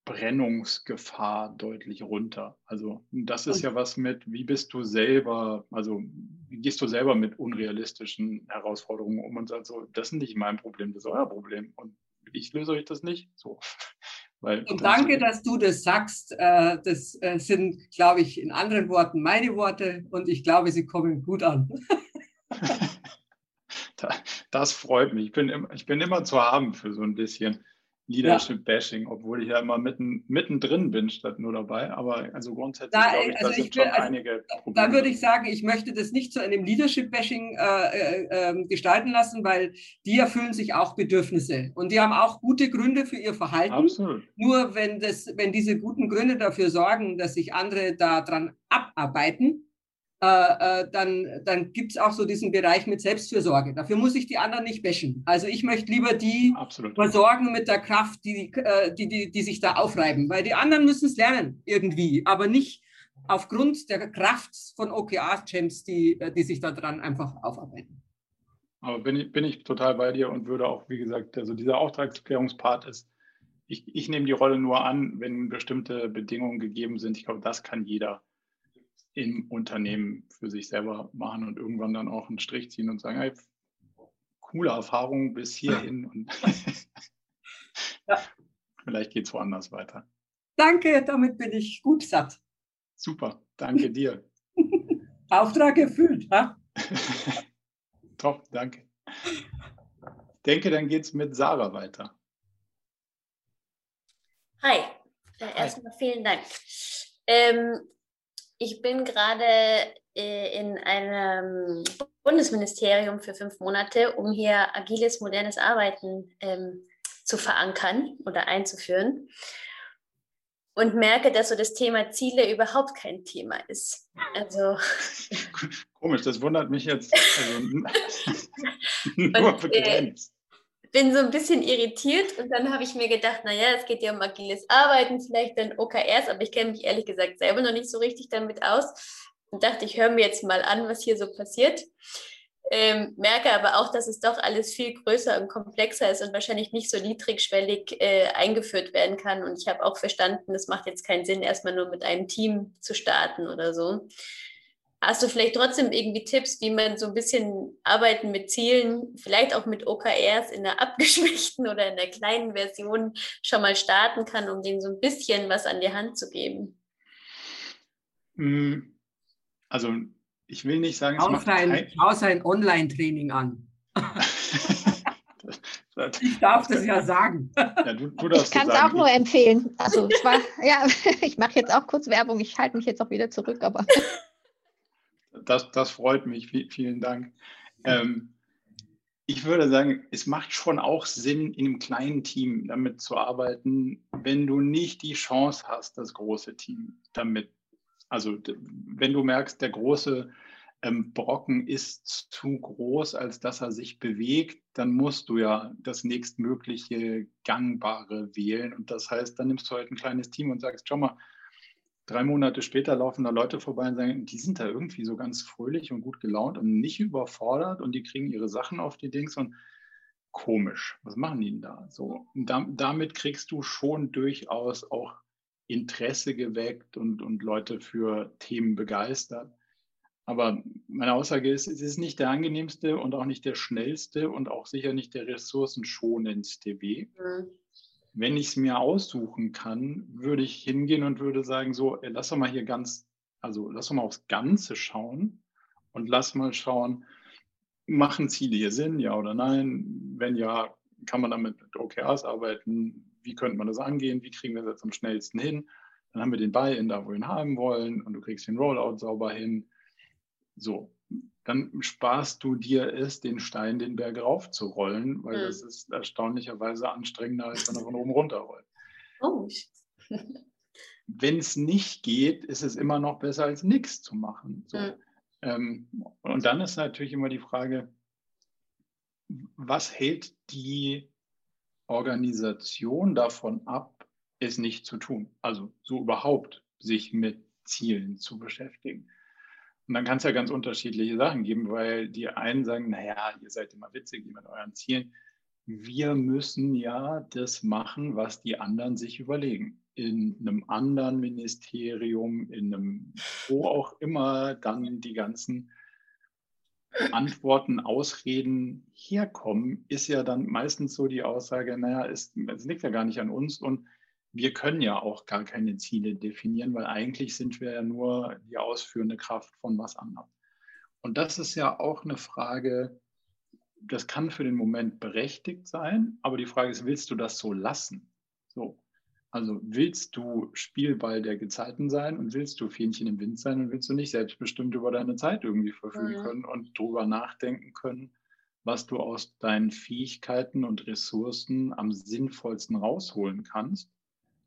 Verbrennungsgefahr deutlich runter. Also das ist ja was mit, wie bist du selber, also wie gehst du selber mit unrealistischen Herausforderungen um und sagst so, das ist nicht mein Problem, das ist euer Problem. Und ich löse euch das nicht. So. Weil und danke, dass du das sagst. Äh, das äh, sind, glaube ich, in anderen Worten meine Worte und ich glaube, sie kommen gut an. das freut mich. Ich bin, ich bin immer zu haben für so ein bisschen Leadership-Bashing, obwohl ich ja immer mitten, mittendrin bin, statt nur dabei. Aber also grundsätzlich da, glaube ich, also da sind schon also, einige Probleme. Da würde ich sagen, ich möchte das nicht zu einem Leadership-Bashing äh, äh, ähm, gestalten lassen, weil die erfüllen sich auch Bedürfnisse und die haben auch gute Gründe für ihr Verhalten. Absolut. Nur wenn, das, wenn diese guten Gründe dafür sorgen, dass sich andere daran abarbeiten, äh, äh, dann, dann gibt es auch so diesen Bereich mit Selbstfürsorge. Dafür muss ich die anderen nicht wäschen. Also ich möchte lieber die Absolut. versorgen mit der Kraft, die, äh, die, die, die sich da aufreiben. Weil die anderen müssen es lernen irgendwie, aber nicht aufgrund der Kraft von OKR-Champs, die, die sich da dran einfach aufarbeiten. Aber bin ich, bin ich total bei dir und würde auch, wie gesagt, also dieser Auftragsklärungspart ist, ich, ich nehme die Rolle nur an, wenn bestimmte Bedingungen gegeben sind. Ich glaube, das kann jeder im Unternehmen für sich selber machen und irgendwann dann auch einen Strich ziehen und sagen, hey, coole Erfahrung bis hierhin und ja. vielleicht geht es woanders weiter. Danke, damit bin ich gut satt. Super, danke dir. Auftrag erfüllt. Ha? Top, danke. Ich denke, dann geht es mit Sarah weiter. Hi, erstmal vielen Dank. Ähm, ich bin gerade äh, in einem Bundesministerium für fünf Monate, um hier agiles, modernes Arbeiten ähm, zu verankern oder einzuführen. Und merke, dass so das Thema Ziele überhaupt kein Thema ist. Also Komisch, das wundert mich jetzt. Also, nur und, begrenzt. Bin so ein bisschen irritiert und dann habe ich mir gedacht, naja, es geht ja um agiles Arbeiten, vielleicht dann OKRs, aber ich kenne mich ehrlich gesagt selber noch nicht so richtig damit aus und dachte, ich höre mir jetzt mal an, was hier so passiert. Ähm, merke aber auch, dass es doch alles viel größer und komplexer ist und wahrscheinlich nicht so niedrigschwellig äh, eingeführt werden kann. Und ich habe auch verstanden, es macht jetzt keinen Sinn, erstmal nur mit einem Team zu starten oder so. Hast du vielleicht trotzdem irgendwie Tipps, wie man so ein bisschen Arbeiten mit Zielen, vielleicht auch mit OKRs in einer abgeschwächten oder in einer kleinen Version schon mal starten kann, um denen so ein bisschen was an die Hand zu geben? Hm, also ich will nicht sagen, schau sein, schau sein Online-Training an. ich darf das ja sagen. Ja, du, du ich kann es auch nur empfehlen. Also es war, ja, ich mache jetzt auch kurz Werbung. Ich halte mich jetzt auch wieder zurück, aber das, das freut mich. Vielen Dank. Ähm, ich würde sagen, es macht schon auch Sinn, in einem kleinen Team damit zu arbeiten, wenn du nicht die Chance hast, das große Team damit. Also wenn du merkst, der große ähm, Brocken ist zu groß, als dass er sich bewegt, dann musst du ja das nächstmögliche Gangbare wählen. Und das heißt, dann nimmst du halt ein kleines Team und sagst, schau mal, drei Monate später laufen da Leute vorbei und sagen, die sind da irgendwie so ganz fröhlich und gut gelaunt und nicht überfordert und die kriegen ihre Sachen auf die Dings und komisch. Was machen die denn da? So, da, damit kriegst du schon durchaus auch Interesse geweckt und, und Leute für Themen begeistert. Aber meine Aussage ist, es ist nicht der angenehmste und auch nicht der schnellste und auch sicher nicht der ressourcenschonendste Weg. Mhm wenn ich es mir aussuchen kann, würde ich hingehen und würde sagen, so, lass doch mal hier ganz, also lass doch mal aufs Ganze schauen und lass mal schauen, machen Ziele hier Sinn, ja oder nein? Wenn ja, kann man damit mit OKRs arbeiten? Wie könnte man das angehen? Wie kriegen wir das jetzt am schnellsten hin? Dann haben wir den Buy-in da, wo wir ihn haben wollen und du kriegst den Rollout sauber hin. So, dann sparst du dir es, den Stein den Berg raufzurollen, weil mhm. das ist erstaunlicherweise anstrengender, als wenn er von oben runterrollt. Oh. wenn es nicht geht, ist es immer noch besser, als nichts zu machen. So. Mhm. Ähm, und dann ist natürlich immer die Frage, was hält die Organisation davon ab, es nicht zu tun? Also so überhaupt sich mit Zielen zu beschäftigen. Und dann kann es ja ganz unterschiedliche Sachen geben, weil die einen sagen, naja, ihr seid immer witzig mit euren Zielen. Wir müssen ja das machen, was die anderen sich überlegen. In einem anderen Ministerium, in einem, wo auch immer dann die ganzen Antworten, Ausreden herkommen, ist ja dann meistens so die Aussage, naja, es, es liegt ja gar nicht an uns und wir können ja auch gar keine Ziele definieren, weil eigentlich sind wir ja nur die ausführende Kraft von was anderem. Und das ist ja auch eine Frage, das kann für den Moment berechtigt sein, aber die Frage ist, willst du das so lassen? So. Also willst du Spielball der Gezeiten sein und willst du Fähnchen im Wind sein und willst du nicht selbstbestimmt über deine Zeit irgendwie verfügen mhm. können und darüber nachdenken können, was du aus deinen Fähigkeiten und Ressourcen am sinnvollsten rausholen kannst?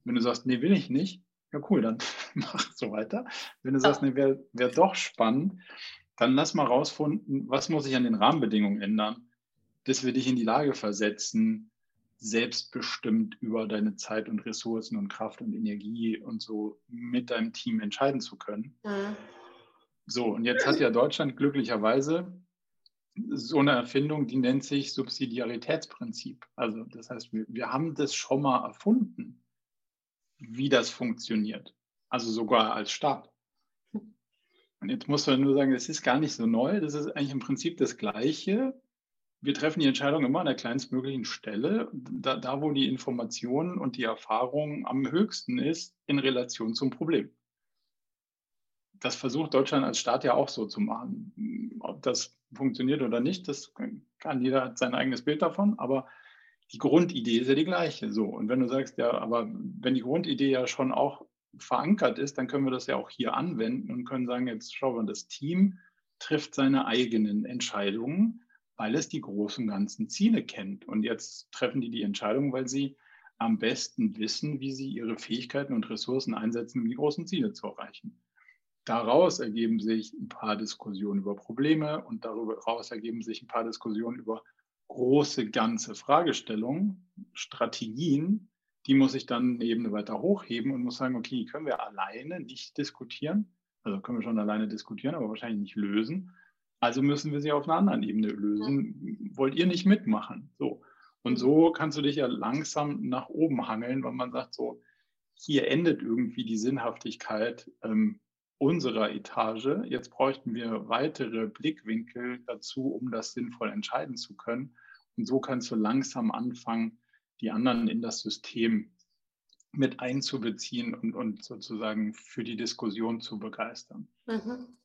Wenn du sagst, nee, will ich nicht, ja cool, dann mach so weiter. Wenn du sagst, nee, wäre wär doch spannend, dann lass mal rausfinden, was muss ich an den Rahmenbedingungen ändern, dass wir dich in die Lage versetzen, selbstbestimmt über deine Zeit und Ressourcen und Kraft und Energie und so mit deinem Team entscheiden zu können. Mhm. So, und jetzt hat ja Deutschland glücklicherweise so eine Erfindung, die nennt sich Subsidiaritätsprinzip. Also das heißt, wir, wir haben das schon mal erfunden, wie das funktioniert. Also sogar als Staat. Und jetzt muss man nur sagen, das ist gar nicht so neu, das ist eigentlich im Prinzip das Gleiche, wir treffen die Entscheidung immer an der kleinstmöglichen Stelle, da, da, wo die Information und die Erfahrung am höchsten ist in Relation zum Problem. Das versucht Deutschland als Staat ja auch so zu machen. Ob das funktioniert oder nicht, das kann jeder hat sein eigenes Bild davon, aber die Grundidee ist ja die gleiche. So. Und wenn du sagst, ja, aber wenn die Grundidee ja schon auch verankert ist, dann können wir das ja auch hier anwenden und können sagen, jetzt schauen wir, das Team trifft seine eigenen Entscheidungen weil es die großen ganzen Ziele kennt. Und jetzt treffen die die Entscheidung, weil sie am besten wissen, wie sie ihre Fähigkeiten und Ressourcen einsetzen, um die großen Ziele zu erreichen. Daraus ergeben sich ein paar Diskussionen über Probleme und daraus ergeben sich ein paar Diskussionen über große ganze Fragestellungen, Strategien. Die muss ich dann eine Ebene weiter hochheben und muss sagen, okay, können wir alleine nicht diskutieren. Also können wir schon alleine diskutieren, aber wahrscheinlich nicht lösen. Also müssen wir sie auf einer anderen Ebene lösen. Wollt ihr nicht mitmachen? So. Und so kannst du dich ja langsam nach oben hangeln, weil man sagt so, hier endet irgendwie die Sinnhaftigkeit ähm, unserer Etage. Jetzt bräuchten wir weitere Blickwinkel dazu, um das sinnvoll entscheiden zu können. Und so kannst du langsam anfangen, die anderen in das System mit einzubeziehen und, und sozusagen für die Diskussion zu begeistern. Mhm.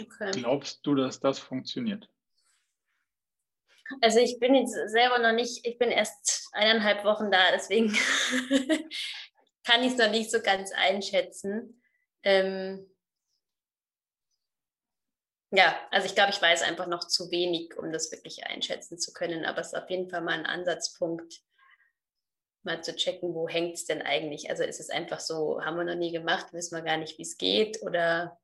Okay. Glaubst du, dass das funktioniert? Also ich bin jetzt selber noch nicht, ich bin erst eineinhalb Wochen da, deswegen kann ich es noch nicht so ganz einschätzen. Ähm ja, also ich glaube, ich weiß einfach noch zu wenig, um das wirklich einschätzen zu können, aber es ist auf jeden Fall mal ein Ansatzpunkt, mal zu checken, wo hängt es denn eigentlich? Also ist es einfach so, haben wir noch nie gemacht, wissen wir gar nicht, wie es geht oder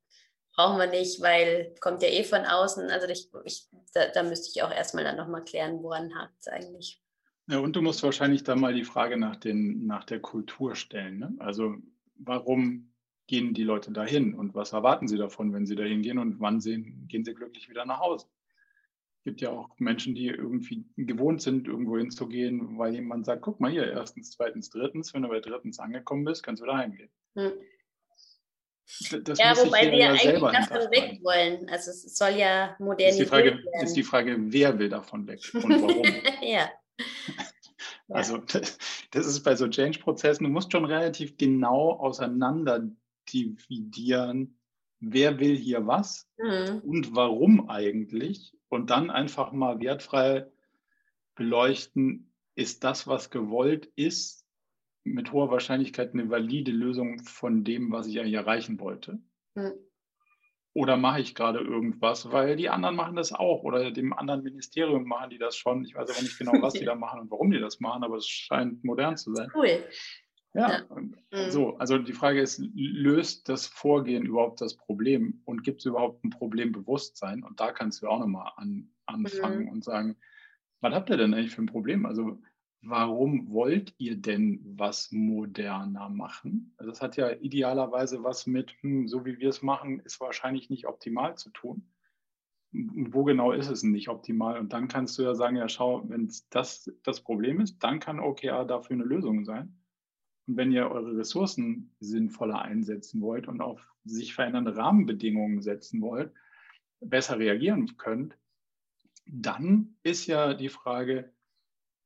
brauchen wir nicht, weil kommt ja eh von außen. Also ich, ich, da, da müsste ich auch erstmal dann nochmal klären, woran hakt es eigentlich. Ja, und du musst wahrscheinlich dann mal die Frage nach, den, nach der Kultur stellen. Ne? Also warum gehen die Leute dahin und was erwarten sie davon, wenn sie dahin gehen und wann sehen, gehen sie glücklich wieder nach Hause? Es gibt ja auch Menschen, die irgendwie gewohnt sind, irgendwo hinzugehen, weil jemand sagt, guck mal hier, erstens, zweitens, drittens, wenn du bei drittens angekommen bist, kannst du wieder heimgehen. Hm. Das ja, wobei wir ja eigentlich davon weg wollen. Also es soll ja modernisiert ist Frage, werden. Ist die Frage, wer will davon weg und warum? ja. Also das ist bei so Change-Prozessen, du musst schon relativ genau auseinander dividieren, wer will hier was mhm. und warum eigentlich und dann einfach mal wertfrei beleuchten, ist das, was gewollt ist, mit hoher Wahrscheinlichkeit eine valide Lösung von dem, was ich eigentlich erreichen wollte? Mhm. Oder mache ich gerade irgendwas, weil die anderen machen das auch oder dem anderen Ministerium machen die das schon. Ich weiß aber nicht genau, was die da machen und warum die das machen, aber es scheint modern zu sein. Cool. Ja, ja. Mhm. so, also die Frage ist, löst das Vorgehen überhaupt das Problem und gibt es überhaupt ein Problembewusstsein? Und da kannst du auch nochmal an, anfangen mhm. und sagen, was habt ihr denn eigentlich für ein Problem? Also warum wollt ihr denn was moderner machen? Also das hat ja idealerweise was mit, hm, so wie wir es machen, ist wahrscheinlich nicht optimal zu tun. Wo genau ist es nicht optimal? Und dann kannst du ja sagen, ja schau, wenn das das Problem ist, dann kann OKR dafür eine Lösung sein. Und wenn ihr eure Ressourcen sinnvoller einsetzen wollt und auf sich verändernde Rahmenbedingungen setzen wollt, besser reagieren könnt, dann ist ja die Frage,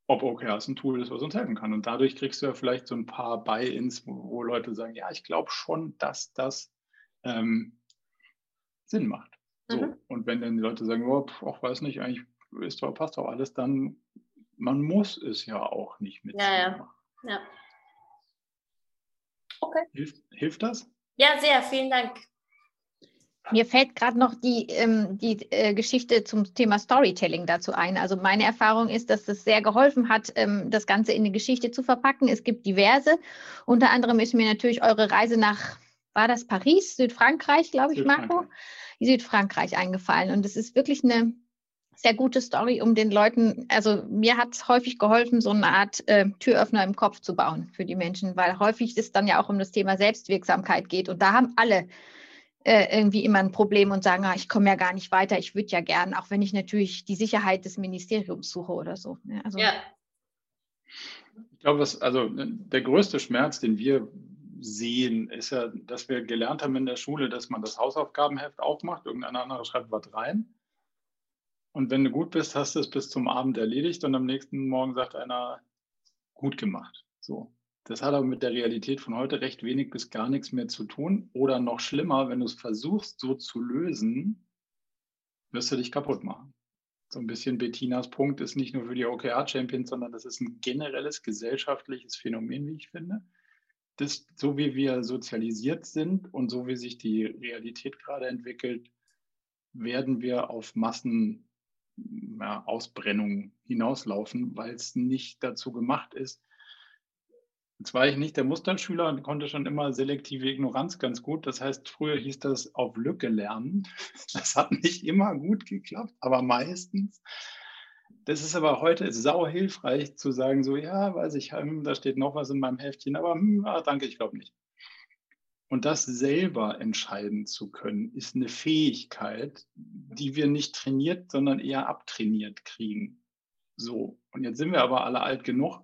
ob OKRs ein Tool ist, was uns helfen kann. Und dadurch kriegst du ja vielleicht so ein paar Buy-ins, wo, wo, Leute sagen, ja, ich glaube schon, dass das ähm, Sinn macht. So. Mhm. Und wenn dann die Leute sagen, oh, ich weiß nicht, eigentlich ist doch, passt doch alles, dann man muss es ja auch nicht mit. Ja, ja. ja. Okay. Hilft, hilft das? Ja, sehr, vielen Dank. Mir fällt gerade noch die, ähm, die äh, Geschichte zum Thema Storytelling dazu ein. Also meine Erfahrung ist, dass es sehr geholfen hat, ähm, das Ganze in eine Geschichte zu verpacken. Es gibt diverse. Unter anderem ist mir natürlich eure Reise nach, war das Paris, Südfrankreich, glaube ich, Marco? Südfrankreich eingefallen. Und es ist wirklich eine sehr gute Story, um den Leuten, also mir hat es häufig geholfen, so eine Art äh, Türöffner im Kopf zu bauen für die Menschen, weil häufig es dann ja auch um das Thema Selbstwirksamkeit geht. Und da haben alle äh, irgendwie immer ein Problem und sagen, ah, ich komme ja gar nicht weiter, ich würde ja gern, auch wenn ich natürlich die Sicherheit des Ministeriums suche oder so. Ja, ne? also, ja. Ich glaube, was, also ne, der größte Schmerz, den wir sehen, ist ja, dass wir gelernt haben in der Schule, dass man das Hausaufgabenheft aufmacht, irgendein anderer schreibt was rein. Und wenn du gut bist, hast du es bis zum Abend erledigt und am nächsten Morgen sagt einer, gut gemacht. So. Das hat aber mit der Realität von heute recht wenig bis gar nichts mehr zu tun. Oder noch schlimmer, wenn du es versuchst, so zu lösen, wirst du dich kaputt machen. So ein bisschen Bettinas Punkt ist nicht nur für die OKR-Champions, sondern das ist ein generelles gesellschaftliches Phänomen, wie ich finde. Das, so wie wir sozialisiert sind und so wie sich die Realität gerade entwickelt, werden wir auf Massenausbrennung ja, hinauslaufen, weil es nicht dazu gemacht ist, Jetzt war ich nicht der Musterschüler und konnte schon immer selektive Ignoranz ganz gut. Das heißt, früher hieß das auf Lücke lernen. Das hat nicht immer gut geklappt, aber meistens. Das ist aber heute sau hilfreich zu sagen, so, ja, weiß ich, hm, da steht noch was in meinem Heftchen, aber hm, ah, danke, ich glaube nicht. Und das selber entscheiden zu können, ist eine Fähigkeit, die wir nicht trainiert, sondern eher abtrainiert kriegen. So. Und jetzt sind wir aber alle alt genug,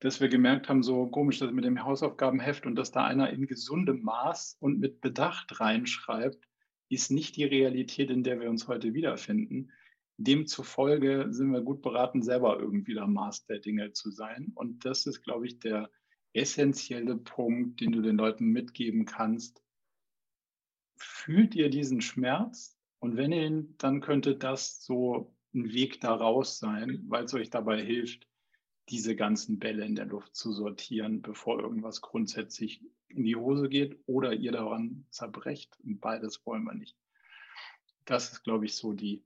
dass wir gemerkt haben, so komisch, dass mit dem Hausaufgabenheft und dass da einer in gesundem Maß und mit Bedacht reinschreibt, ist nicht die Realität, in der wir uns heute wiederfinden. Demzufolge sind wir gut beraten, selber irgendwie der Maß der Dinge zu sein. Und das ist, glaube ich, der essentielle Punkt, den du den Leuten mitgeben kannst. Fühlt ihr diesen Schmerz? Und wenn ihr ihn, dann könnte das so ein Weg daraus sein, weil es euch dabei hilft, diese ganzen Bälle in der Luft zu sortieren, bevor irgendwas grundsätzlich in die Hose geht oder ihr daran zerbrecht. Und beides wollen wir nicht. Das ist, glaube ich, so die,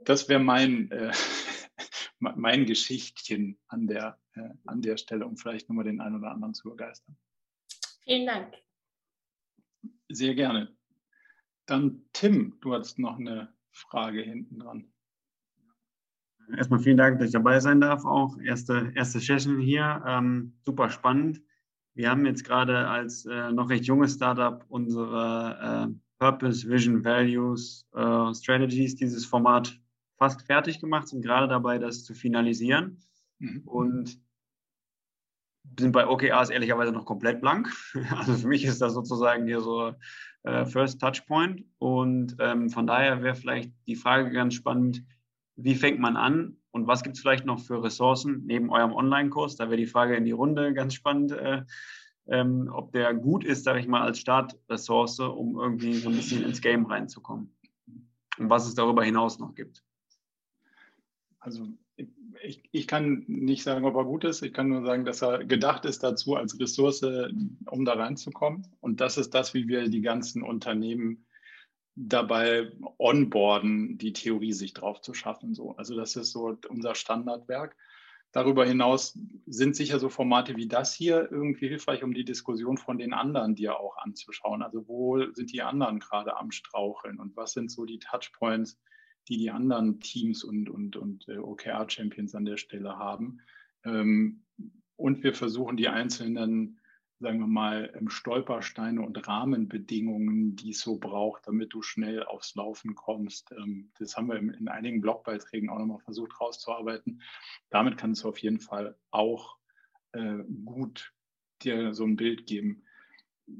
das wäre mein, äh, mein Geschichtchen an der, äh, an der Stelle, um vielleicht nochmal den einen oder anderen zu begeistern. Vielen Dank. Sehr gerne. Dann Tim, du hast noch eine Frage hinten dran. Erstmal vielen Dank, dass ich dabei sein darf. Auch erste, erste Session hier. Ähm, super spannend. Wir haben jetzt gerade als äh, noch recht junges Startup unsere äh, Purpose, Vision, Values, äh, Strategies, dieses Format fast fertig gemacht, sind gerade dabei, das zu finalisieren. Mhm. Und sind bei OKRs ehrlicherweise noch komplett blank. Also für mich ist das sozusagen hier so äh, First Touchpoint. Und ähm, von daher wäre vielleicht die Frage ganz spannend, wie fängt man an und was gibt es vielleicht noch für Ressourcen neben eurem Online-Kurs? Da wäre die Frage in die Runde ganz spannend, äh, ähm, ob der gut ist, sage ich mal, als Startressource, um irgendwie so ein bisschen ins Game reinzukommen. Und was es darüber hinaus noch gibt. Also ich, ich, kann nicht sagen, ob er gut ist. Ich kann nur sagen, dass er gedacht ist dazu als Ressource, um da reinzukommen. Und das ist das, wie wir die ganzen Unternehmen dabei onboarden, die Theorie sich drauf zu schaffen. So. Also das ist so unser Standardwerk. Darüber hinaus sind sicher so Formate wie das hier irgendwie hilfreich, um die Diskussion von den anderen dir auch anzuschauen. Also wo sind die anderen gerade am Straucheln und was sind so die Touchpoints, die die anderen Teams und, und, und äh, OKR-Champions an der Stelle haben. Ähm, und wir versuchen die einzelnen sagen wir mal, ähm, Stolpersteine und Rahmenbedingungen, die es so braucht, damit du schnell aufs Laufen kommst. Ähm, das haben wir in einigen Blogbeiträgen auch nochmal versucht rauszuarbeiten. Damit kannst du auf jeden Fall auch äh, gut dir so ein Bild geben.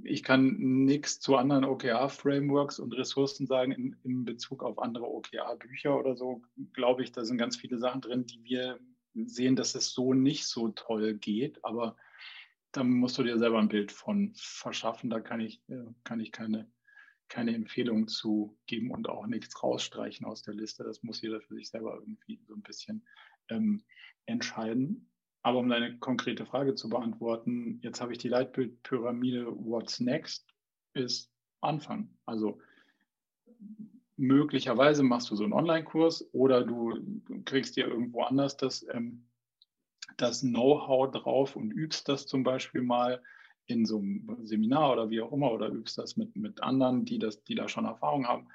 Ich kann nichts zu anderen OKR-Frameworks und Ressourcen sagen in, in Bezug auf andere OKR-Bücher oder so. Glaube ich, da sind ganz viele Sachen drin, die wir sehen, dass es so nicht so toll geht. Aber da musst du dir selber ein Bild von verschaffen. Da kann ich, äh, kann ich keine, keine Empfehlung zu geben und auch nichts rausstreichen aus der Liste. Das muss jeder für sich selber irgendwie so ein bisschen ähm, entscheiden. Aber um deine konkrete Frage zu beantworten, jetzt habe ich die Leitbildpyramide What's Next ist Anfang. Also möglicherweise machst du so einen Online-Kurs oder du kriegst dir irgendwo anders das ähm, das Know-how drauf und übst das zum Beispiel mal in so einem Seminar oder wie auch immer oder übst das mit, mit anderen, die, das, die da schon Erfahrung haben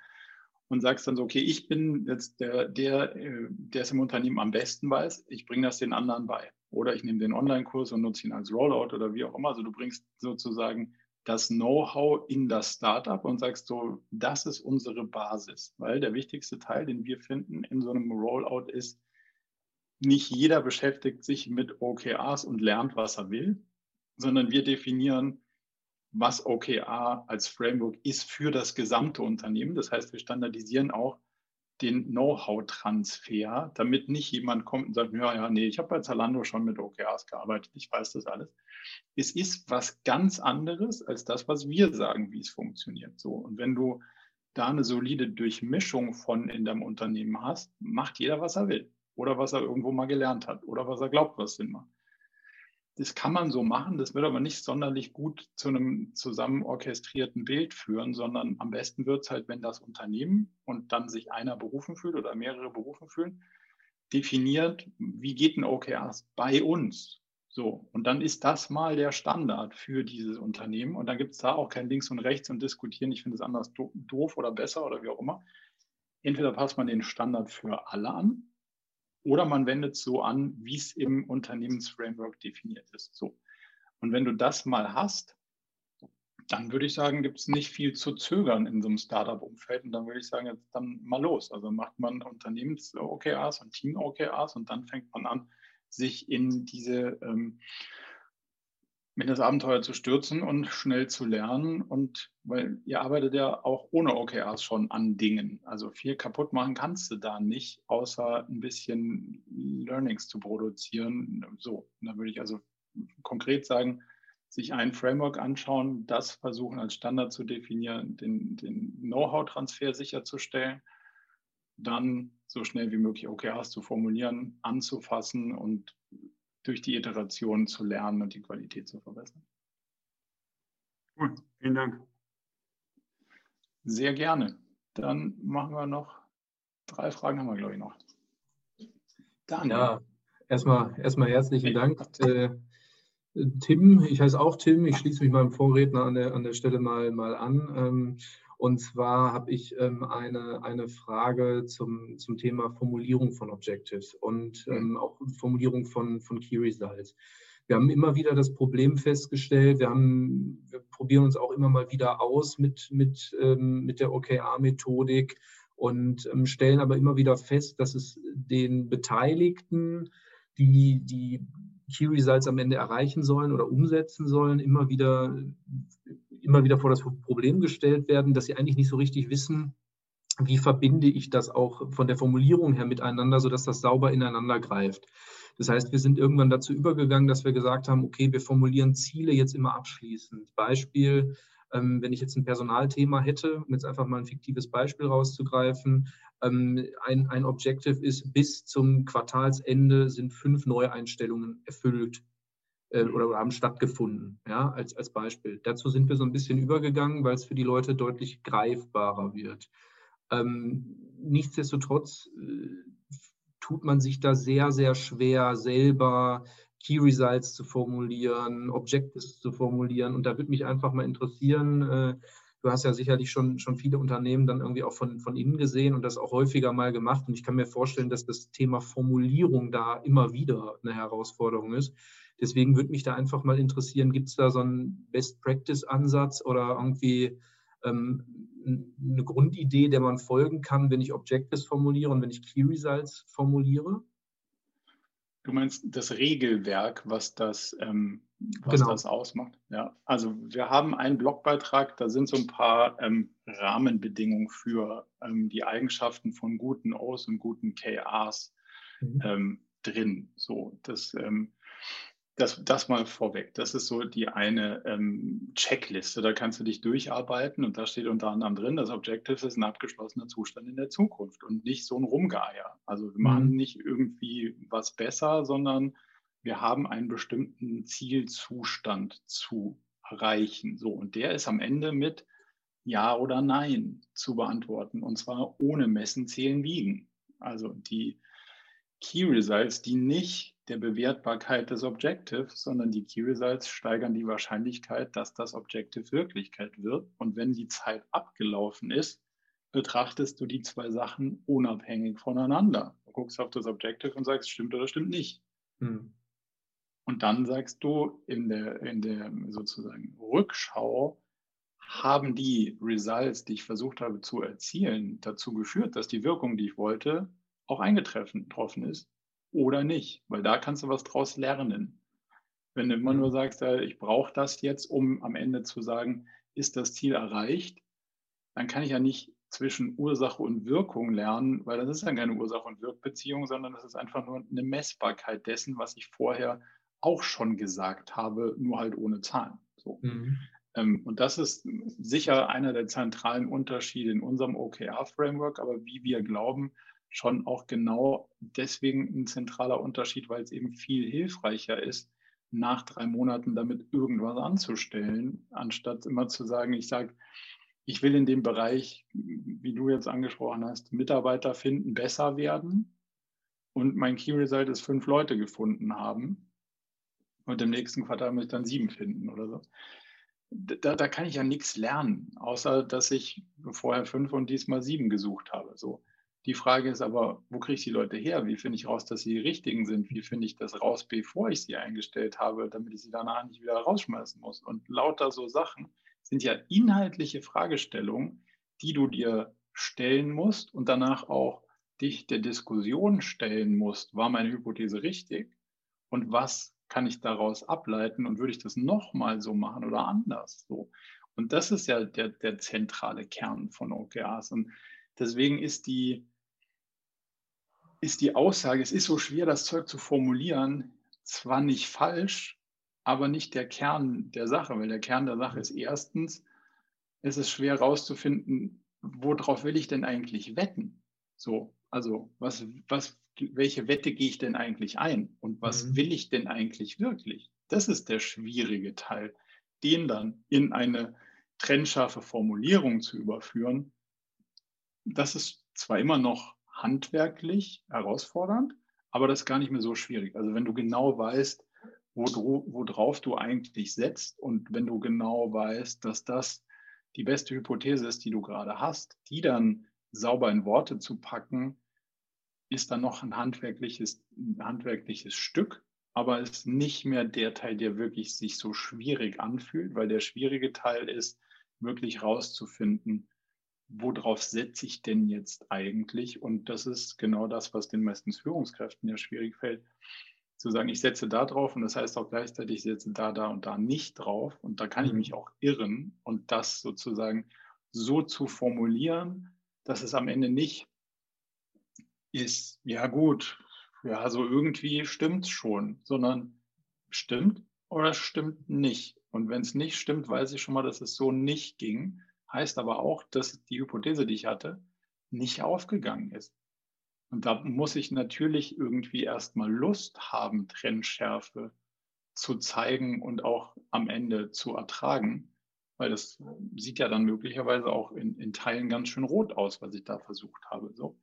und sagst dann so, okay, ich bin jetzt der, der, äh, der es im Unternehmen am besten weiß, ich bringe das den anderen bei. Oder ich nehme den Online-Kurs und nutze ihn als Rollout oder wie auch immer. Also du bringst sozusagen das Know-how in das Startup und sagst so, das ist unsere Basis. Weil der wichtigste Teil, den wir finden in so einem Rollout ist, nicht jeder beschäftigt sich mit OKRs und lernt, was er will, sondern wir definieren, was OKR als Framework ist für das gesamte Unternehmen. Das heißt, wir standardisieren auch den Know-how-Transfer, damit nicht jemand kommt und sagt, ja, ja, nee, ich habe bei Zalando schon mit OKRs gearbeitet, ich weiß das alles. Es ist was ganz anderes als das, was wir sagen, wie es funktioniert. So, und wenn du da eine solide Durchmischung von in deinem Unternehmen hast, macht jeder, was er will oder was er irgendwo mal gelernt hat oder was er glaubt, was Sinn macht. Das kann man so machen, das wird aber nicht sonderlich gut zu einem zusammen orchestrierten Bild führen, sondern am besten wird es halt, wenn das Unternehmen und dann sich einer berufen fühlt oder mehrere berufen fühlen, definiert, wie geht ein OKRs bei uns? So, und dann ist das mal der Standard für dieses Unternehmen. Und dann gibt es da auch kein Links und Rechts und diskutieren, ich finde es anders doof oder besser oder wie auch immer. Entweder passt man den Standard für alle an oder man wendet so an, wie es im Unternehmensframework definiert ist. So. Und wenn du das mal hast, dann würde ich sagen, gibt es nicht viel zu zögern in so einem Startup-Umfeld. Und dann würde ich sagen, jetzt dann mal los. Also macht man Unternehmens-OKRs und Team-OKRs und dann fängt man an, sich in diese ähm, in das Abenteuer zu stürzen und schnell zu lernen. Und weil ihr arbeitet ja auch ohne OKRs schon an Dingen. Also viel kaputt machen kannst du da nicht, außer ein bisschen Learnings zu produzieren. So, da würde ich also konkret sagen, sich ein Framework anschauen, das versuchen als Standard zu definieren, den, den Know-how-Transfer sicherzustellen, dann so schnell wie möglich OKRs zu formulieren, anzufassen und durch die Iteration zu lernen und die Qualität zu verbessern. Cool, vielen Dank. Sehr gerne. Dann machen wir noch drei Fragen, haben wir, glaube ich, noch. Daniel. Ja, erstmal, erstmal herzlichen Dank. Äh, Tim, ich heiße auch Tim, ich schließe mich meinem Vorredner an der, an der Stelle mal, mal an. Ähm, und zwar habe ich ähm, eine, eine Frage zum, zum Thema Formulierung von Objectives und ähm, auch Formulierung von, von Key Results. Wir haben immer wieder das Problem festgestellt, wir, haben, wir probieren uns auch immer mal wieder aus mit, mit, ähm, mit der OKR-Methodik und ähm, stellen aber immer wieder fest, dass es den Beteiligten, die die Key Results am Ende erreichen sollen oder umsetzen sollen, immer wieder immer wieder vor das Problem gestellt werden, dass sie eigentlich nicht so richtig wissen, wie verbinde ich das auch von der Formulierung her miteinander, sodass das sauber ineinander greift. Das heißt, wir sind irgendwann dazu übergegangen, dass wir gesagt haben, okay, wir formulieren Ziele jetzt immer abschließend. Beispiel, Ähm, wenn ich jetzt ein Personalthema hätte, um jetzt einfach mal ein fiktives Beispiel rauszugreifen, ähm, ein, ein Objective ist, bis zum Quartalsende sind fünf Neueinstellungen erfüllt äh, oder haben stattgefunden, ja, als, als Beispiel. Dazu sind wir so ein bisschen übergegangen, weil es für die Leute deutlich greifbarer wird. Ähm, nichtsdestotrotz äh, tut man sich da sehr, sehr schwer, selber Key Results zu formulieren, Objectives zu formulieren. Und da würde mich einfach mal interessieren, äh, du hast ja sicherlich schon, schon viele Unternehmen dann irgendwie auch von, von innen gesehen und das auch häufiger mal gemacht. Und ich kann mir vorstellen, dass das Thema Formulierung da immer wieder eine Herausforderung ist. Deswegen würde mich da einfach mal interessieren, gibt es da so einen Best-Practice-Ansatz oder irgendwie ähm, eine Grundidee, der man folgen kann, wenn ich Objectives formuliere und wenn ich Key Results formuliere? Du meinst das Regelwerk, was das, ähm, was genau. das ausmacht? Ja, also wir haben einen Blogbeitrag, da sind so ein paar ähm, Rahmenbedingungen für ähm, die Eigenschaften von guten O's und guten KAs mhm. Ähm, drin. So, das ähm, das, das mal vorweg. Das ist so die eine ähm, Checkliste. Da kannst du dich durcharbeiten und da steht unter anderem drin, das Objective ist ein abgeschlossener Zustand in der Zukunft und nicht so ein Rumgeier. Also wir machen mhm. nicht irgendwie was besser, sondern wir haben einen bestimmten Zielzustand zu erreichen. So, und der ist am Ende mit Ja oder Nein zu beantworten und zwar ohne Messen, Zählen, Wiegen. Also die Key Results, die nicht der Bewertbarkeit des Objectives, sondern die Key Results steigern die Wahrscheinlichkeit, dass das Objective Wirklichkeit wird. Und wenn die Zeit abgelaufen ist, betrachtest du die zwei Sachen unabhängig voneinander. Du guckst auf das Objective und sagst, stimmt oder stimmt nicht. Hm. Und dann sagst du in der, in der sozusagen Rückschau, haben die Results, die ich versucht habe zu erzielen, dazu geführt, dass die Wirkung, die ich wollte, auch eingetroffen ist oder nicht, weil da kannst du was draus lernen. Wenn du immer nur mhm. sagst, ich brauche das jetzt, um am Ende zu sagen, ist das Ziel erreicht, dann kann ich ja nicht zwischen Ursache und Wirkung lernen, weil das ist dann keine Ursache- und Wirkbeziehung, sondern das ist einfach nur eine Messbarkeit dessen, was ich vorher auch schon gesagt habe, nur halt ohne Zahlen. So. Mhm. Ähm, und das ist sicher einer der zentralen Unterschiede in unserem OKR-Framework, aber wie wir glauben, schon auch genau deswegen ein zentraler Unterschied, weil es eben viel hilfreicher ist, nach drei Monaten damit irgendwas anzustellen, anstatt immer zu sagen, ich sage, ich will in dem Bereich, wie du jetzt angesprochen hast, Mitarbeiter finden, besser werden. Und mein Key Result ist fünf Leute gefunden haben. Und im nächsten Quartal muss ich dann sieben finden oder so. Da, da kann ich ja nichts lernen, außer dass ich vorher fünf und diesmal sieben gesucht habe. So. Die Frage ist aber, wo kriege ich die Leute her? Wie finde ich raus, dass sie die richtigen sind? Wie finde ich das raus, bevor ich sie eingestellt habe, damit ich sie danach nicht wieder rausschmeißen muss? Und lauter so Sachen sind ja inhaltliche Fragestellungen, die du dir stellen musst und danach auch dich der Diskussion stellen musst, war meine Hypothese richtig? Und was kann ich daraus ableiten und würde ich das nochmal so machen oder anders so? Und das ist ja der, der zentrale Kern von OKRs. Und deswegen ist die, ist die Aussage, es ist so schwer, das Zeug zu formulieren, zwar nicht falsch, aber nicht der Kern der Sache, weil der Kern der Sache ist erstens, es ist schwer herauszufinden, worauf will ich denn eigentlich wetten? So, also was, was, welche Wette gehe ich denn eigentlich ein und was mhm. will ich denn eigentlich wirklich? Das ist der schwierige Teil, den dann in eine trennscharfe Formulierung zu überführen. Das ist zwar immer noch handwerklich herausfordernd, aber das ist gar nicht mehr so schwierig. Also wenn du genau weißt, worauf du eigentlich setzt und wenn du genau weißt, dass das die beste Hypothese ist, die du gerade hast, die dann sauber in Worte zu packen, ist dann noch ein handwerkliches, ein handwerkliches Stück, aber ist nicht mehr der Teil, der wirklich sich so schwierig anfühlt, weil der schwierige Teil ist, wirklich rauszufinden, worauf setze ich denn jetzt eigentlich? Und das ist genau das, was den meisten Führungskräften ja schwierig fällt, zu sagen, ich setze da drauf und das heißt auch gleichzeitig, ich setze da, da und da nicht drauf. Und da kann ich mich auch irren und das sozusagen so zu formulieren, dass es am Ende nicht ist, ja gut, ja, so irgendwie stimmt es schon, sondern stimmt oder stimmt nicht. Und wenn es nicht stimmt, weiß ich schon mal, dass es so nicht ging. Heißt aber auch, dass die Hypothese, die ich hatte, nicht aufgegangen ist. Und da muss ich natürlich irgendwie erstmal Lust haben, Trennschärfe zu zeigen und auch am Ende zu ertragen, weil das sieht ja dann möglicherweise auch in, in Teilen ganz schön rot aus, was ich da versucht habe. So.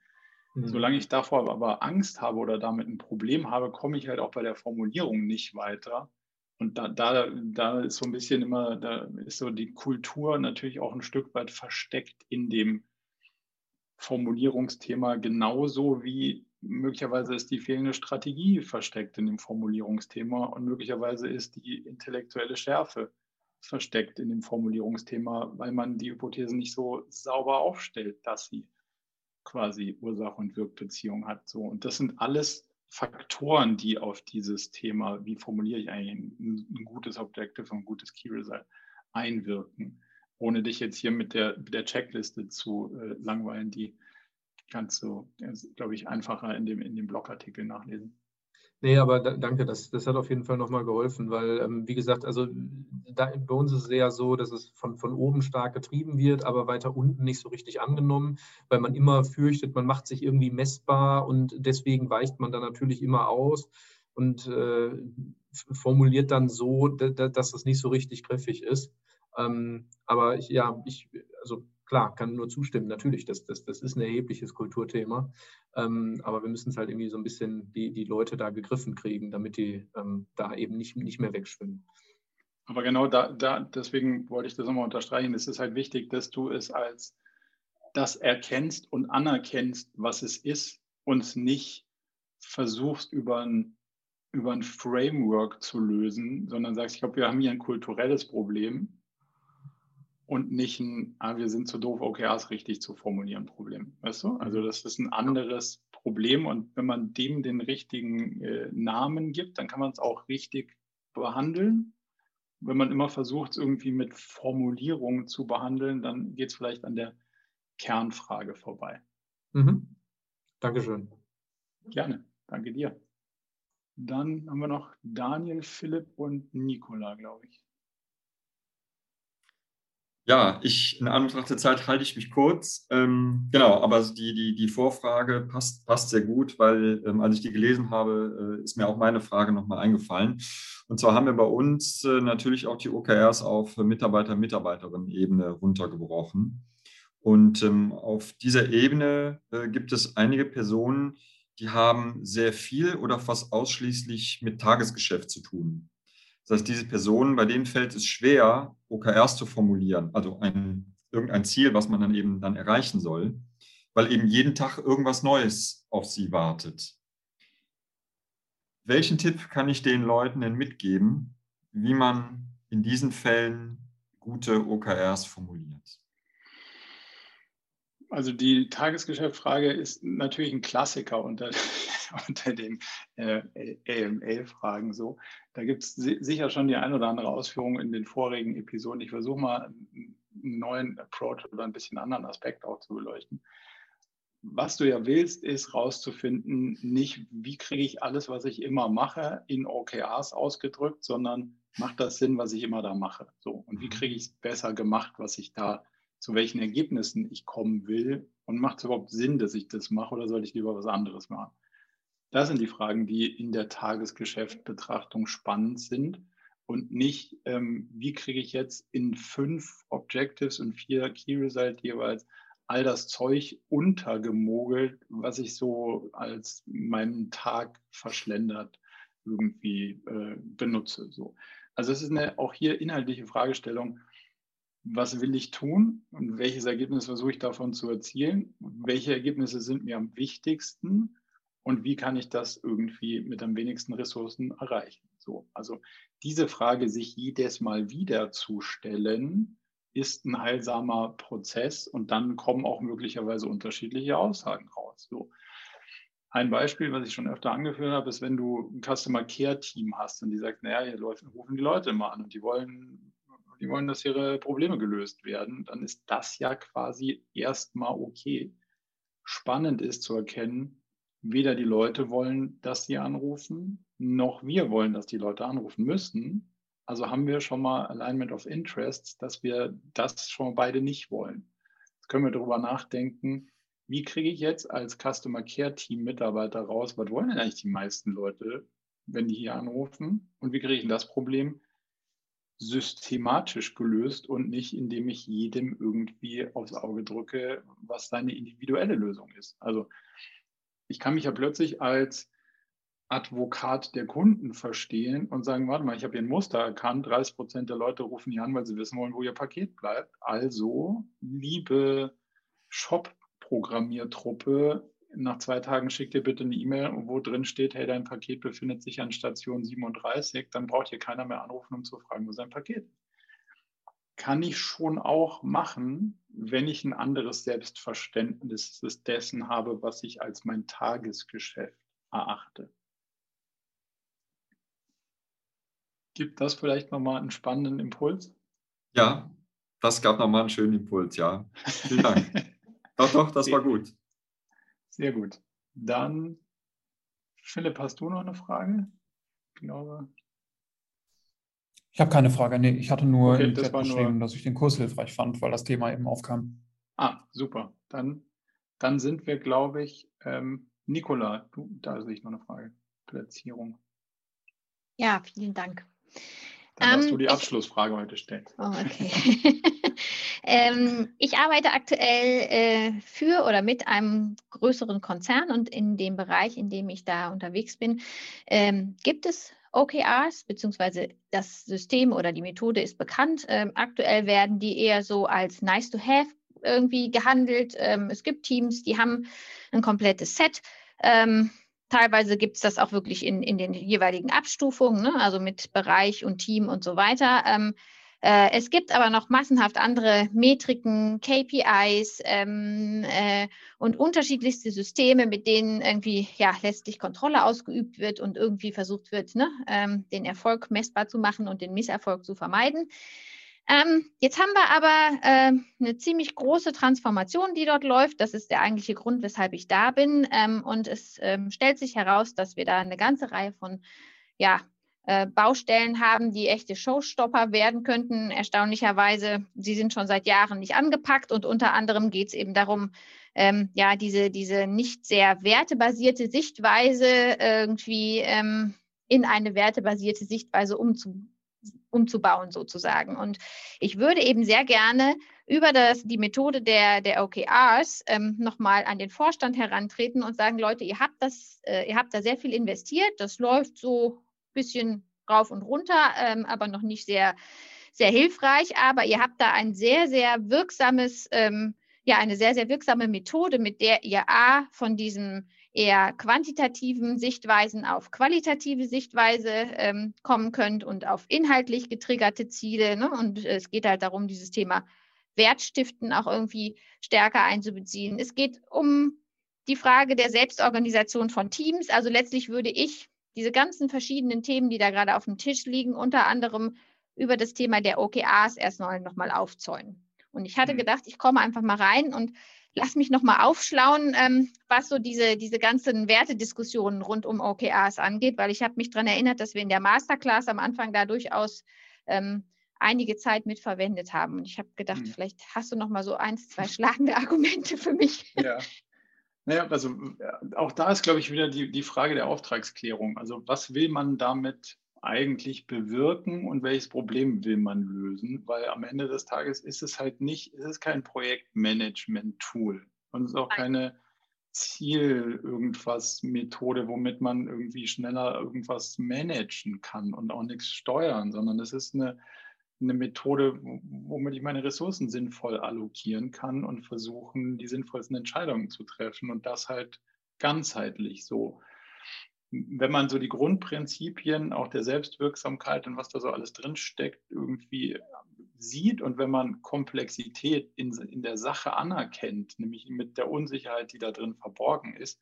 Mhm. Solange ich davor aber Angst habe oder damit ein Problem habe, komme ich halt auch bei der Formulierung nicht weiter. Und da, da, da ist so ein bisschen immer, da ist so die Kultur natürlich auch ein Stück weit versteckt in dem Formulierungsthema, genauso wie möglicherweise ist die fehlende Strategie versteckt in dem Formulierungsthema und möglicherweise ist die intellektuelle Schärfe versteckt in dem Formulierungsthema, weil man die Hypothese nicht so sauber aufstellt, dass sie quasi Ursache- und Wirkbeziehung hat. So. Und das sind alles Faktoren, die auf dieses Thema, wie formuliere ich eigentlich ein, ein gutes Objective und ein gutes Key Result, einwirken. Ohne dich jetzt hier mit der, mit der Checkliste zu äh, langweilen, die kannst du, glaube ich, einfacher in dem, in dem Blogartikel nachlesen. Nee, aber da, danke, das, das hat auf jeden Fall nochmal geholfen, weil, ähm, wie gesagt, also da, bei uns ist es eher so, dass es von, von oben stark getrieben wird, aber weiter unten nicht so richtig angenommen, weil man immer fürchtet, man macht sich irgendwie messbar und deswegen weicht man da natürlich immer aus und äh, formuliert dann so, dass es nicht so richtig griffig ist. Ähm, aber ich, ja, ich, also klar, kann nur zustimmen, natürlich, das, das, das ist ein erhebliches Kulturthema. Ähm, aber wir müssen es halt irgendwie so ein bisschen die, die Leute da gegriffen kriegen, damit die ähm, da eben nicht, nicht mehr wegschwimmen. Aber genau da, da, deswegen wollte ich das nochmal unterstreichen. Es ist halt wichtig, dass du es als das erkennst und anerkennst, was es ist, und nicht versuchst über ein, über ein Framework zu lösen, sondern sagst, ich glaube, wir haben hier ein kulturelles Problem und nicht ein, ah, wir sind zu doof, OKRs richtig zu formulieren, Problem. Weißt du? Also mhm. das ist ein anderes Problem und wenn man dem den richtigen äh, Namen gibt, dann kann man es auch richtig behandeln. Wenn man immer versucht, es irgendwie mit Formulierungen zu behandeln, dann geht es vielleicht an der Kernfrage vorbei. Mhm. Dankeschön. Gerne, danke dir. Dann haben wir noch Daniel, Philipp und Nicola, glaube ich. Ja, ich in Anbetracht der Zeit halte ich mich kurz. Ähm, genau, aber die, die, die Vorfrage passt, passt sehr gut, weil ähm, als ich die gelesen habe, äh, ist mir auch meine Frage nochmal eingefallen. Und zwar haben wir bei uns äh, natürlich auch die OKRs auf Mitarbeiter-Mitarbeiterinnen-Ebene runtergebrochen. Und ähm, auf dieser Ebene äh, gibt es einige Personen, die haben sehr viel oder fast ausschließlich mit Tagesgeschäft zu tun. Das heißt, diese Personen, bei denen fällt es schwer, OKRs zu formulieren, also ein, irgendein Ziel, was man dann eben dann erreichen soll, weil eben jeden Tag irgendwas Neues auf sie wartet. Welchen Tipp kann ich den Leuten denn mitgeben, wie man in diesen Fällen gute OKRs formuliert? Also die Tagesgeschäftsfrage ist natürlich ein Klassiker unter, unter den äh, AML-Fragen so. Da gibt es sicher schon die ein oder andere Ausführung in den vorigen Episoden. Ich versuche mal einen neuen Approach oder ein bisschen anderen Aspekt auch zu beleuchten. Was du ja willst, ist rauszufinden, nicht wie kriege ich alles, was ich immer mache, in OKRs ausgedrückt, sondern macht das Sinn, was ich immer da mache. So, und wie mhm. kriege ich es besser gemacht, was ich da zu welchen Ergebnissen ich kommen will und macht es überhaupt Sinn, dass ich das mache oder sollte ich lieber was anderes machen? Das sind die Fragen, die in der Tagesgeschäftbetrachtung spannend sind und nicht, ähm, wie kriege ich jetzt in fünf Objectives und vier Key Results jeweils all das Zeug untergemogelt, was ich so als meinen Tag verschlendert irgendwie äh, benutze. So. Also es ist eine auch hier inhaltliche Fragestellung, was will ich tun und welches Ergebnis versuche ich davon zu erzielen? Welche Ergebnisse sind mir am wichtigsten und wie kann ich das irgendwie mit am wenigsten Ressourcen erreichen? So, also diese Frage sich jedes Mal wieder zu stellen, ist ein heilsamer Prozess und dann kommen auch möglicherweise unterschiedliche Aussagen raus. So. Ein Beispiel, was ich schon öfter angeführt habe, ist, wenn du ein Customer Care Team hast und die sagt, naja, hier rufen die Leute immer an und die wollen die wollen, dass ihre Probleme gelöst werden, dann ist das ja quasi erstmal okay. Spannend ist zu erkennen, weder die Leute wollen, dass sie anrufen, noch wir wollen, dass die Leute anrufen müssen. Also haben wir schon mal Alignment of Interests, dass wir das schon beide nicht wollen. Jetzt können wir darüber nachdenken, wie kriege ich jetzt als Customer Care Team Mitarbeiter raus, was wollen denn eigentlich die meisten Leute, wenn die hier anrufen? Und wie kriege ich das Problem systematisch gelöst und nicht, indem ich jedem irgendwie aufs Auge drücke, was seine individuelle Lösung ist. Also ich kann mich ja plötzlich als Advokat der Kunden verstehen und sagen, warte mal, ich habe hier ein Muster erkannt, 30 Prozent der Leute rufen hier an, weil sie wissen wollen, wo ihr Paket bleibt. Also, liebe Shop-Programmiertruppe, nach zwei Tagen schickt ihr bitte eine E-Mail, wo drin steht, hey, dein Paket befindet sich an Station 37, dann braucht hier keiner mehr anrufen, um zu fragen, wo sein Paket ist. Kann ich schon auch machen, wenn ich ein anderes Selbstverständnis dessen habe, was ich als mein Tagesgeschäft erachte. Gibt das vielleicht nochmal einen spannenden Impuls? Ja, das gab nochmal einen schönen Impuls, ja. Vielen Dank. doch, doch, das war gut. Sehr gut. Dann, Philipp, hast du noch eine Frage? Ich glaube. Ich habe keine Frage. Nee, ich hatte nur okay, das geschrieben, nur... dass ich den Kurs hilfreich fand, weil das Thema eben aufkam. Ah, super. Dann, dann sind wir, glaube ich, ähm, Nicola, du, da sehe ich noch eine Frage. Platzierung. Ja, vielen Dank. Dann darfst ähm, du die Abschlussfrage ich, heute stellen. Oh, okay. ähm, ich arbeite aktuell äh, für oder mit einem größeren Konzern und in dem Bereich, in dem ich da unterwegs bin, ähm, gibt es OKRs, beziehungsweise das System oder die Methode ist bekannt. Ähm, aktuell werden die eher so als nice to have irgendwie gehandelt. Ähm, es gibt Teams, die haben ein komplettes Set. Ähm, Teilweise gibt es das auch wirklich in, in den jeweiligen Abstufungen, ne? also mit Bereich und Team und so weiter. Äh, es gibt aber noch massenhaft andere Metriken, KPIs ähm, äh, und unterschiedlichste Systeme, mit denen irgendwie ja letztlich Kontrolle ausgeübt wird und irgendwie versucht wird, ne, ähm, den Erfolg messbar zu machen und den Misserfolg zu vermeiden. Ähm, jetzt haben wir aber äh, eine ziemlich große Transformation, die dort läuft. Das ist der eigentliche Grund, weshalb ich da bin. Ähm, und es ähm, stellt sich heraus, dass wir da eine ganze Reihe von ja, äh, Baustellen haben, die echte Showstopper werden könnten. Erstaunlicherweise, sie sind schon seit Jahren nicht angepackt und unter anderem geht es eben darum, ähm, ja, diese, diese nicht sehr wertebasierte Sichtweise irgendwie ähm, in eine wertebasierte Sichtweise umzubauen umzubauen sozusagen. Und ich würde eben sehr gerne über das, die Methode der, der OKRs ähm, nochmal an den Vorstand herantreten und sagen, Leute, ihr habt das, äh, ihr habt da sehr viel investiert, das läuft so bisschen rauf und runter, ähm, aber noch nicht sehr, sehr hilfreich. Aber ihr habt da ein sehr, sehr wirksames, ähm, ja, eine sehr, sehr wirksame Methode, mit der ihr A von diesem eher quantitativen Sichtweisen auf qualitative Sichtweise ähm, kommen könnt und auf inhaltlich getriggerte Ziele. Ne? Und es geht halt darum, dieses Thema Wertstiften auch irgendwie stärker einzubeziehen. Es geht um die Frage der Selbstorganisation von Teams. Also letztlich würde ich diese ganzen verschiedenen Themen, die da gerade auf dem Tisch liegen, unter anderem über das Thema der OKAs erst noch mal aufzäunen. Und ich hatte mhm. gedacht, ich komme einfach mal rein und lass mich nochmal aufschlauen, ähm, was so diese, diese ganzen Wertediskussionen rund um OKRs angeht, weil ich habe mich daran erinnert, dass wir in der Masterclass am Anfang da durchaus ähm, einige Zeit mitverwendet haben. Und ich habe gedacht, hm. vielleicht hast du noch mal so eins, zwei schlagende Argumente für mich. Ja. Naja, also äh, auch da ist, glaube ich, wieder die, die Frage der Auftragsklärung. Also was will man damit eigentlich bewirken und welches Problem will man lösen? Weil am Ende des Tages ist es halt nicht, es ist kein Projektmanagement-Tool und es ist auch keine Ziel irgendwas Methode, womit man irgendwie schneller irgendwas managen kann und auch nichts steuern, sondern es ist eine, eine Methode, womit ich meine Ressourcen sinnvoll allokieren kann und versuchen, die sinnvollsten Entscheidungen zu treffen und das halt ganzheitlich so wenn man so die Grundprinzipien auch der Selbstwirksamkeit und was da so alles drinsteckt, irgendwie sieht und wenn man Komplexität in, in der Sache anerkennt, nämlich mit der Unsicherheit, die da drin verborgen ist,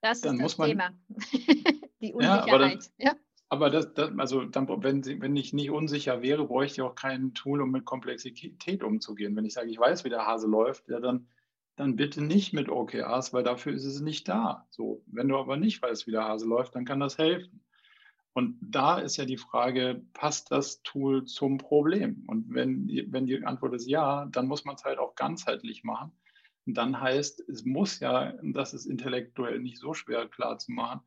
das dann ist muss das man, Thema. die Unsicherheit. Ja, aber, dann, ja. Aber das, das, also dann, wenn, wenn ich nicht unsicher wäre, bräuchte ich auch kein Tool, um mit Komplexität umzugehen. Wenn ich sage, ich weiß, wie der Hase läuft, ja, dann dann bitte nicht mit OKRs, weil dafür ist es nicht da. So, wenn du aber nicht weißt, wie der Hase läuft, dann kann das helfen. Und da ist ja die Frage, passt das Tool zum Problem? Und wenn, wenn die Antwort ist ja, dann muss man es halt auch ganzheitlich machen. Und dann heißt, es muss ja, das ist intellektuell nicht so schwer klar zu machen,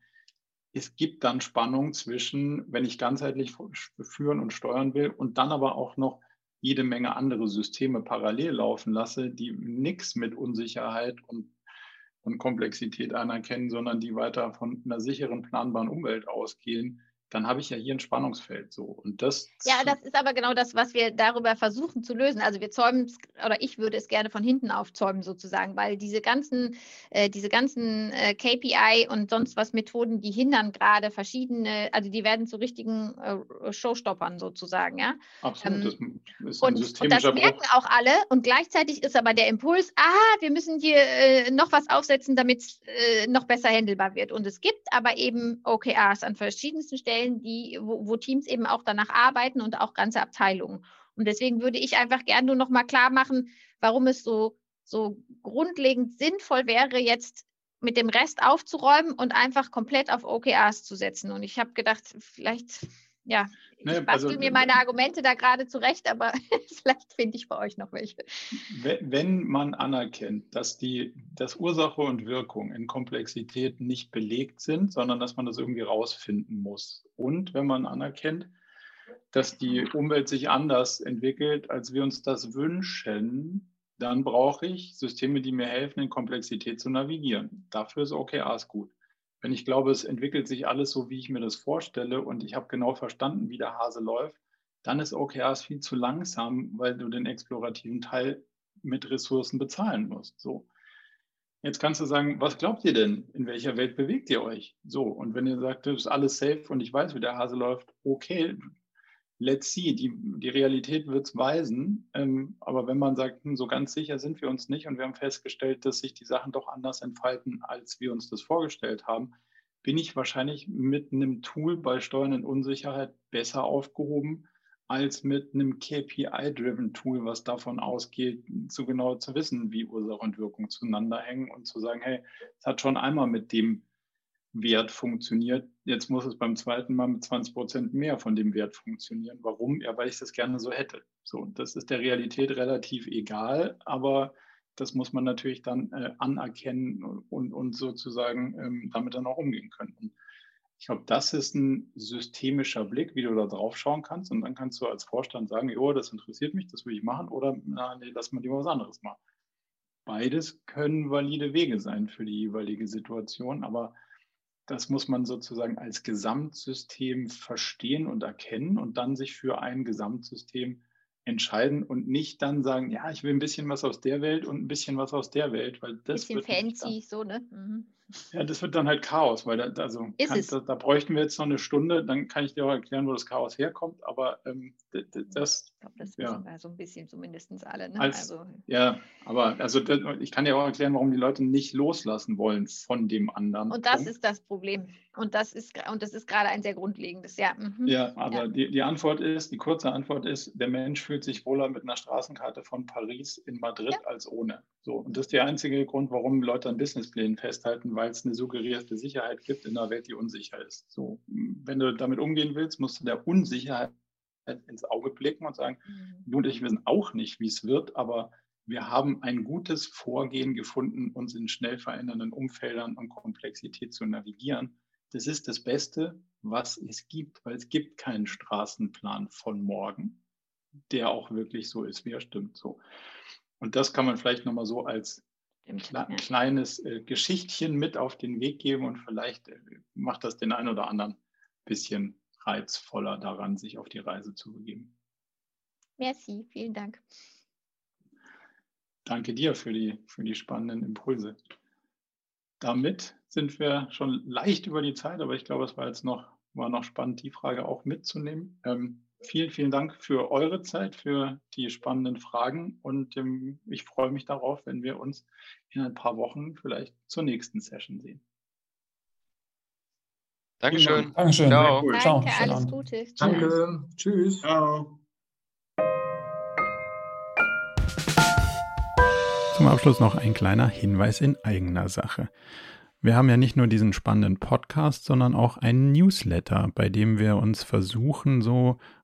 es gibt dann Spannung zwischen, wenn ich ganzheitlich führen und steuern will und dann aber auch noch jede Menge andere Systeme parallel laufen lasse, die nichts mit Unsicherheit und, und Komplexität anerkennen, sondern die weiter von einer sicheren, planbaren Umwelt ausgehen, dann habe ich ja hier ein Spannungsfeld so. Und das. Ja, das ist aber genau das, was wir darüber versuchen zu lösen. Also wir zäumen oder ich würde es gerne von hinten aufzäumen sozusagen, weil diese ganzen, äh, diese ganzen äh, KPI und sonst was Methoden, die hindern gerade verschiedene, also die werden zu richtigen äh, Showstoppern sozusagen, ja. Absolut. Ähm, das ist ein und, und das merken auch alle. Und gleichzeitig ist aber der Impuls, ah, wir müssen hier äh, noch was aufsetzen, damit es äh, noch besser handelbar wird. Und es gibt aber eben OKRs an verschiedensten Stellen Stellen, die, wo, wo Teams eben auch danach arbeiten und auch ganze Abteilungen. Und deswegen würde ich einfach gerne nur noch mal klar machen, warum es so, so grundlegend sinnvoll wäre, jetzt mit dem Rest aufzuräumen und einfach komplett auf OKRs zu setzen. Und ich habe gedacht, vielleicht ja, ne, ich bastel also, mir meine Argumente da gerade zurecht, aber vielleicht finde ich bei euch noch welche. Wenn man anerkennt, dass die dass Ursache und Wirkung in Komplexität nicht belegt sind, sondern dass man das irgendwie rausfinden muss. Und wenn man anerkennt, dass die Umwelt sich anders entwickelt, als wir uns das wünschen, dann brauche ich Systeme, die mir helfen, in Komplexität zu navigieren. Dafür ist OKRs gut wenn ich glaube, es entwickelt sich alles so, wie ich mir das vorstelle und ich habe genau verstanden, wie der Hase läuft, dann ist OKRs viel zu langsam, weil du den explorativen Teil mit Ressourcen bezahlen musst. So. Jetzt kannst du sagen, was glaubt ihr denn? In welcher Welt bewegt ihr euch? So, und wenn ihr sagt, das ist alles safe und ich weiß, wie der Hase läuft, okay, let's see, die, die Realität wird es weisen. Ähm, aber wenn man sagt, hm, so ganz sicher sind wir uns nicht und wir haben festgestellt, dass sich die Sachen doch anders entfalten, als wir uns das vorgestellt haben, bin ich wahrscheinlich mit einem Tool bei Steuern in Unsicherheit besser aufgehoben als mit einem KPI-driven Tool, was davon ausgeht, zu genau zu wissen, wie Ursache und Wirkung zueinander hängen und zu sagen, hey, es hat schon einmal mit dem Wert funktioniert. Jetzt muss es beim zweiten Mal mit 20 Prozent mehr von dem Wert funktionieren. Warum? Ja, weil ich das gerne so hätte. So, das ist der Realität relativ egal, aber das muss man natürlich dann äh, anerkennen und, und sozusagen ähm, damit dann auch umgehen können. Und ich glaube, das ist ein systemischer Blick, wie du da drauf schauen kannst. Und dann kannst du als Vorstand sagen, jo, das interessiert mich, das will ich machen, oder na, nee, lass mal lieber was anderes machen. Beides können valide Wege sein für die jeweilige Situation, aber das muss man sozusagen als Gesamtsystem verstehen und erkennen und dann sich für ein Gesamtsystem entscheiden und nicht dann sagen, ja, ich will ein bisschen was aus der Welt und ein bisschen was aus der Welt, weil das bisschen fancy, so, ne? Mhm. Ja, das wird dann halt Chaos, weil da, also kann, da, da, bräuchten wir jetzt noch eine Stunde, dann kann ich dir auch erklären, wo das Chaos herkommt, aber ähm, das. Ich glaube, das wissen ja. wir so ein bisschen zumindest alle. Ne? Als, also, ja, aber also ich kann dir auch erklären, warum die Leute nicht loslassen wollen von dem anderen. Und das Punkt. ist das Problem. Und das ist, und das ist gerade ein sehr grundlegendes, ja. Mhm. Ja, aber ja. Die, die Antwort ist, die kurze Antwort ist, der Mensch fühlt sich wohler mit einer Straßenkarte von Paris in Madrid ja. als ohne. So, und das ist der einzige Grund, warum Leute an Businessplänen festhalten, weil es eine suggerierte Sicherheit gibt in einer Welt, die unsicher ist. So, wenn du damit umgehen willst, musst du der Unsicherheit ins Auge blicken und sagen, mhm. du und ich wissen auch nicht, wie es wird, aber wir haben ein gutes Vorgehen gefunden, uns in schnell verändernden Umfeldern und Komplexität zu navigieren. Das ist das Beste, was es gibt, weil es gibt keinen Straßenplan von morgen, der auch wirklich so ist, wie er stimmt. So. Und das kann man vielleicht nochmal so als Stimmt, ja. kleines äh, Geschichtchen mit auf den Weg geben und vielleicht äh, macht das den einen oder anderen bisschen reizvoller daran, sich auf die Reise zu begeben. Merci, vielen Dank. Danke dir für die, für die spannenden Impulse. Damit sind wir schon leicht über die Zeit, aber ich glaube, es war jetzt noch, war noch spannend, die Frage auch mitzunehmen. Ähm, vielen, vielen Dank für eure Zeit, für die spannenden Fragen und ähm, ich freue mich darauf, wenn wir uns in ein paar Wochen vielleicht zur nächsten Session sehen. Dankeschön. Dankeschön. Ciao. Cool. Danke, Ciao. alles Gute. Danke. Tschüss. Ciao. Zum Abschluss noch ein kleiner Hinweis in eigener Sache. Wir haben ja nicht nur diesen spannenden Podcast, sondern auch einen Newsletter, bei dem wir uns versuchen, so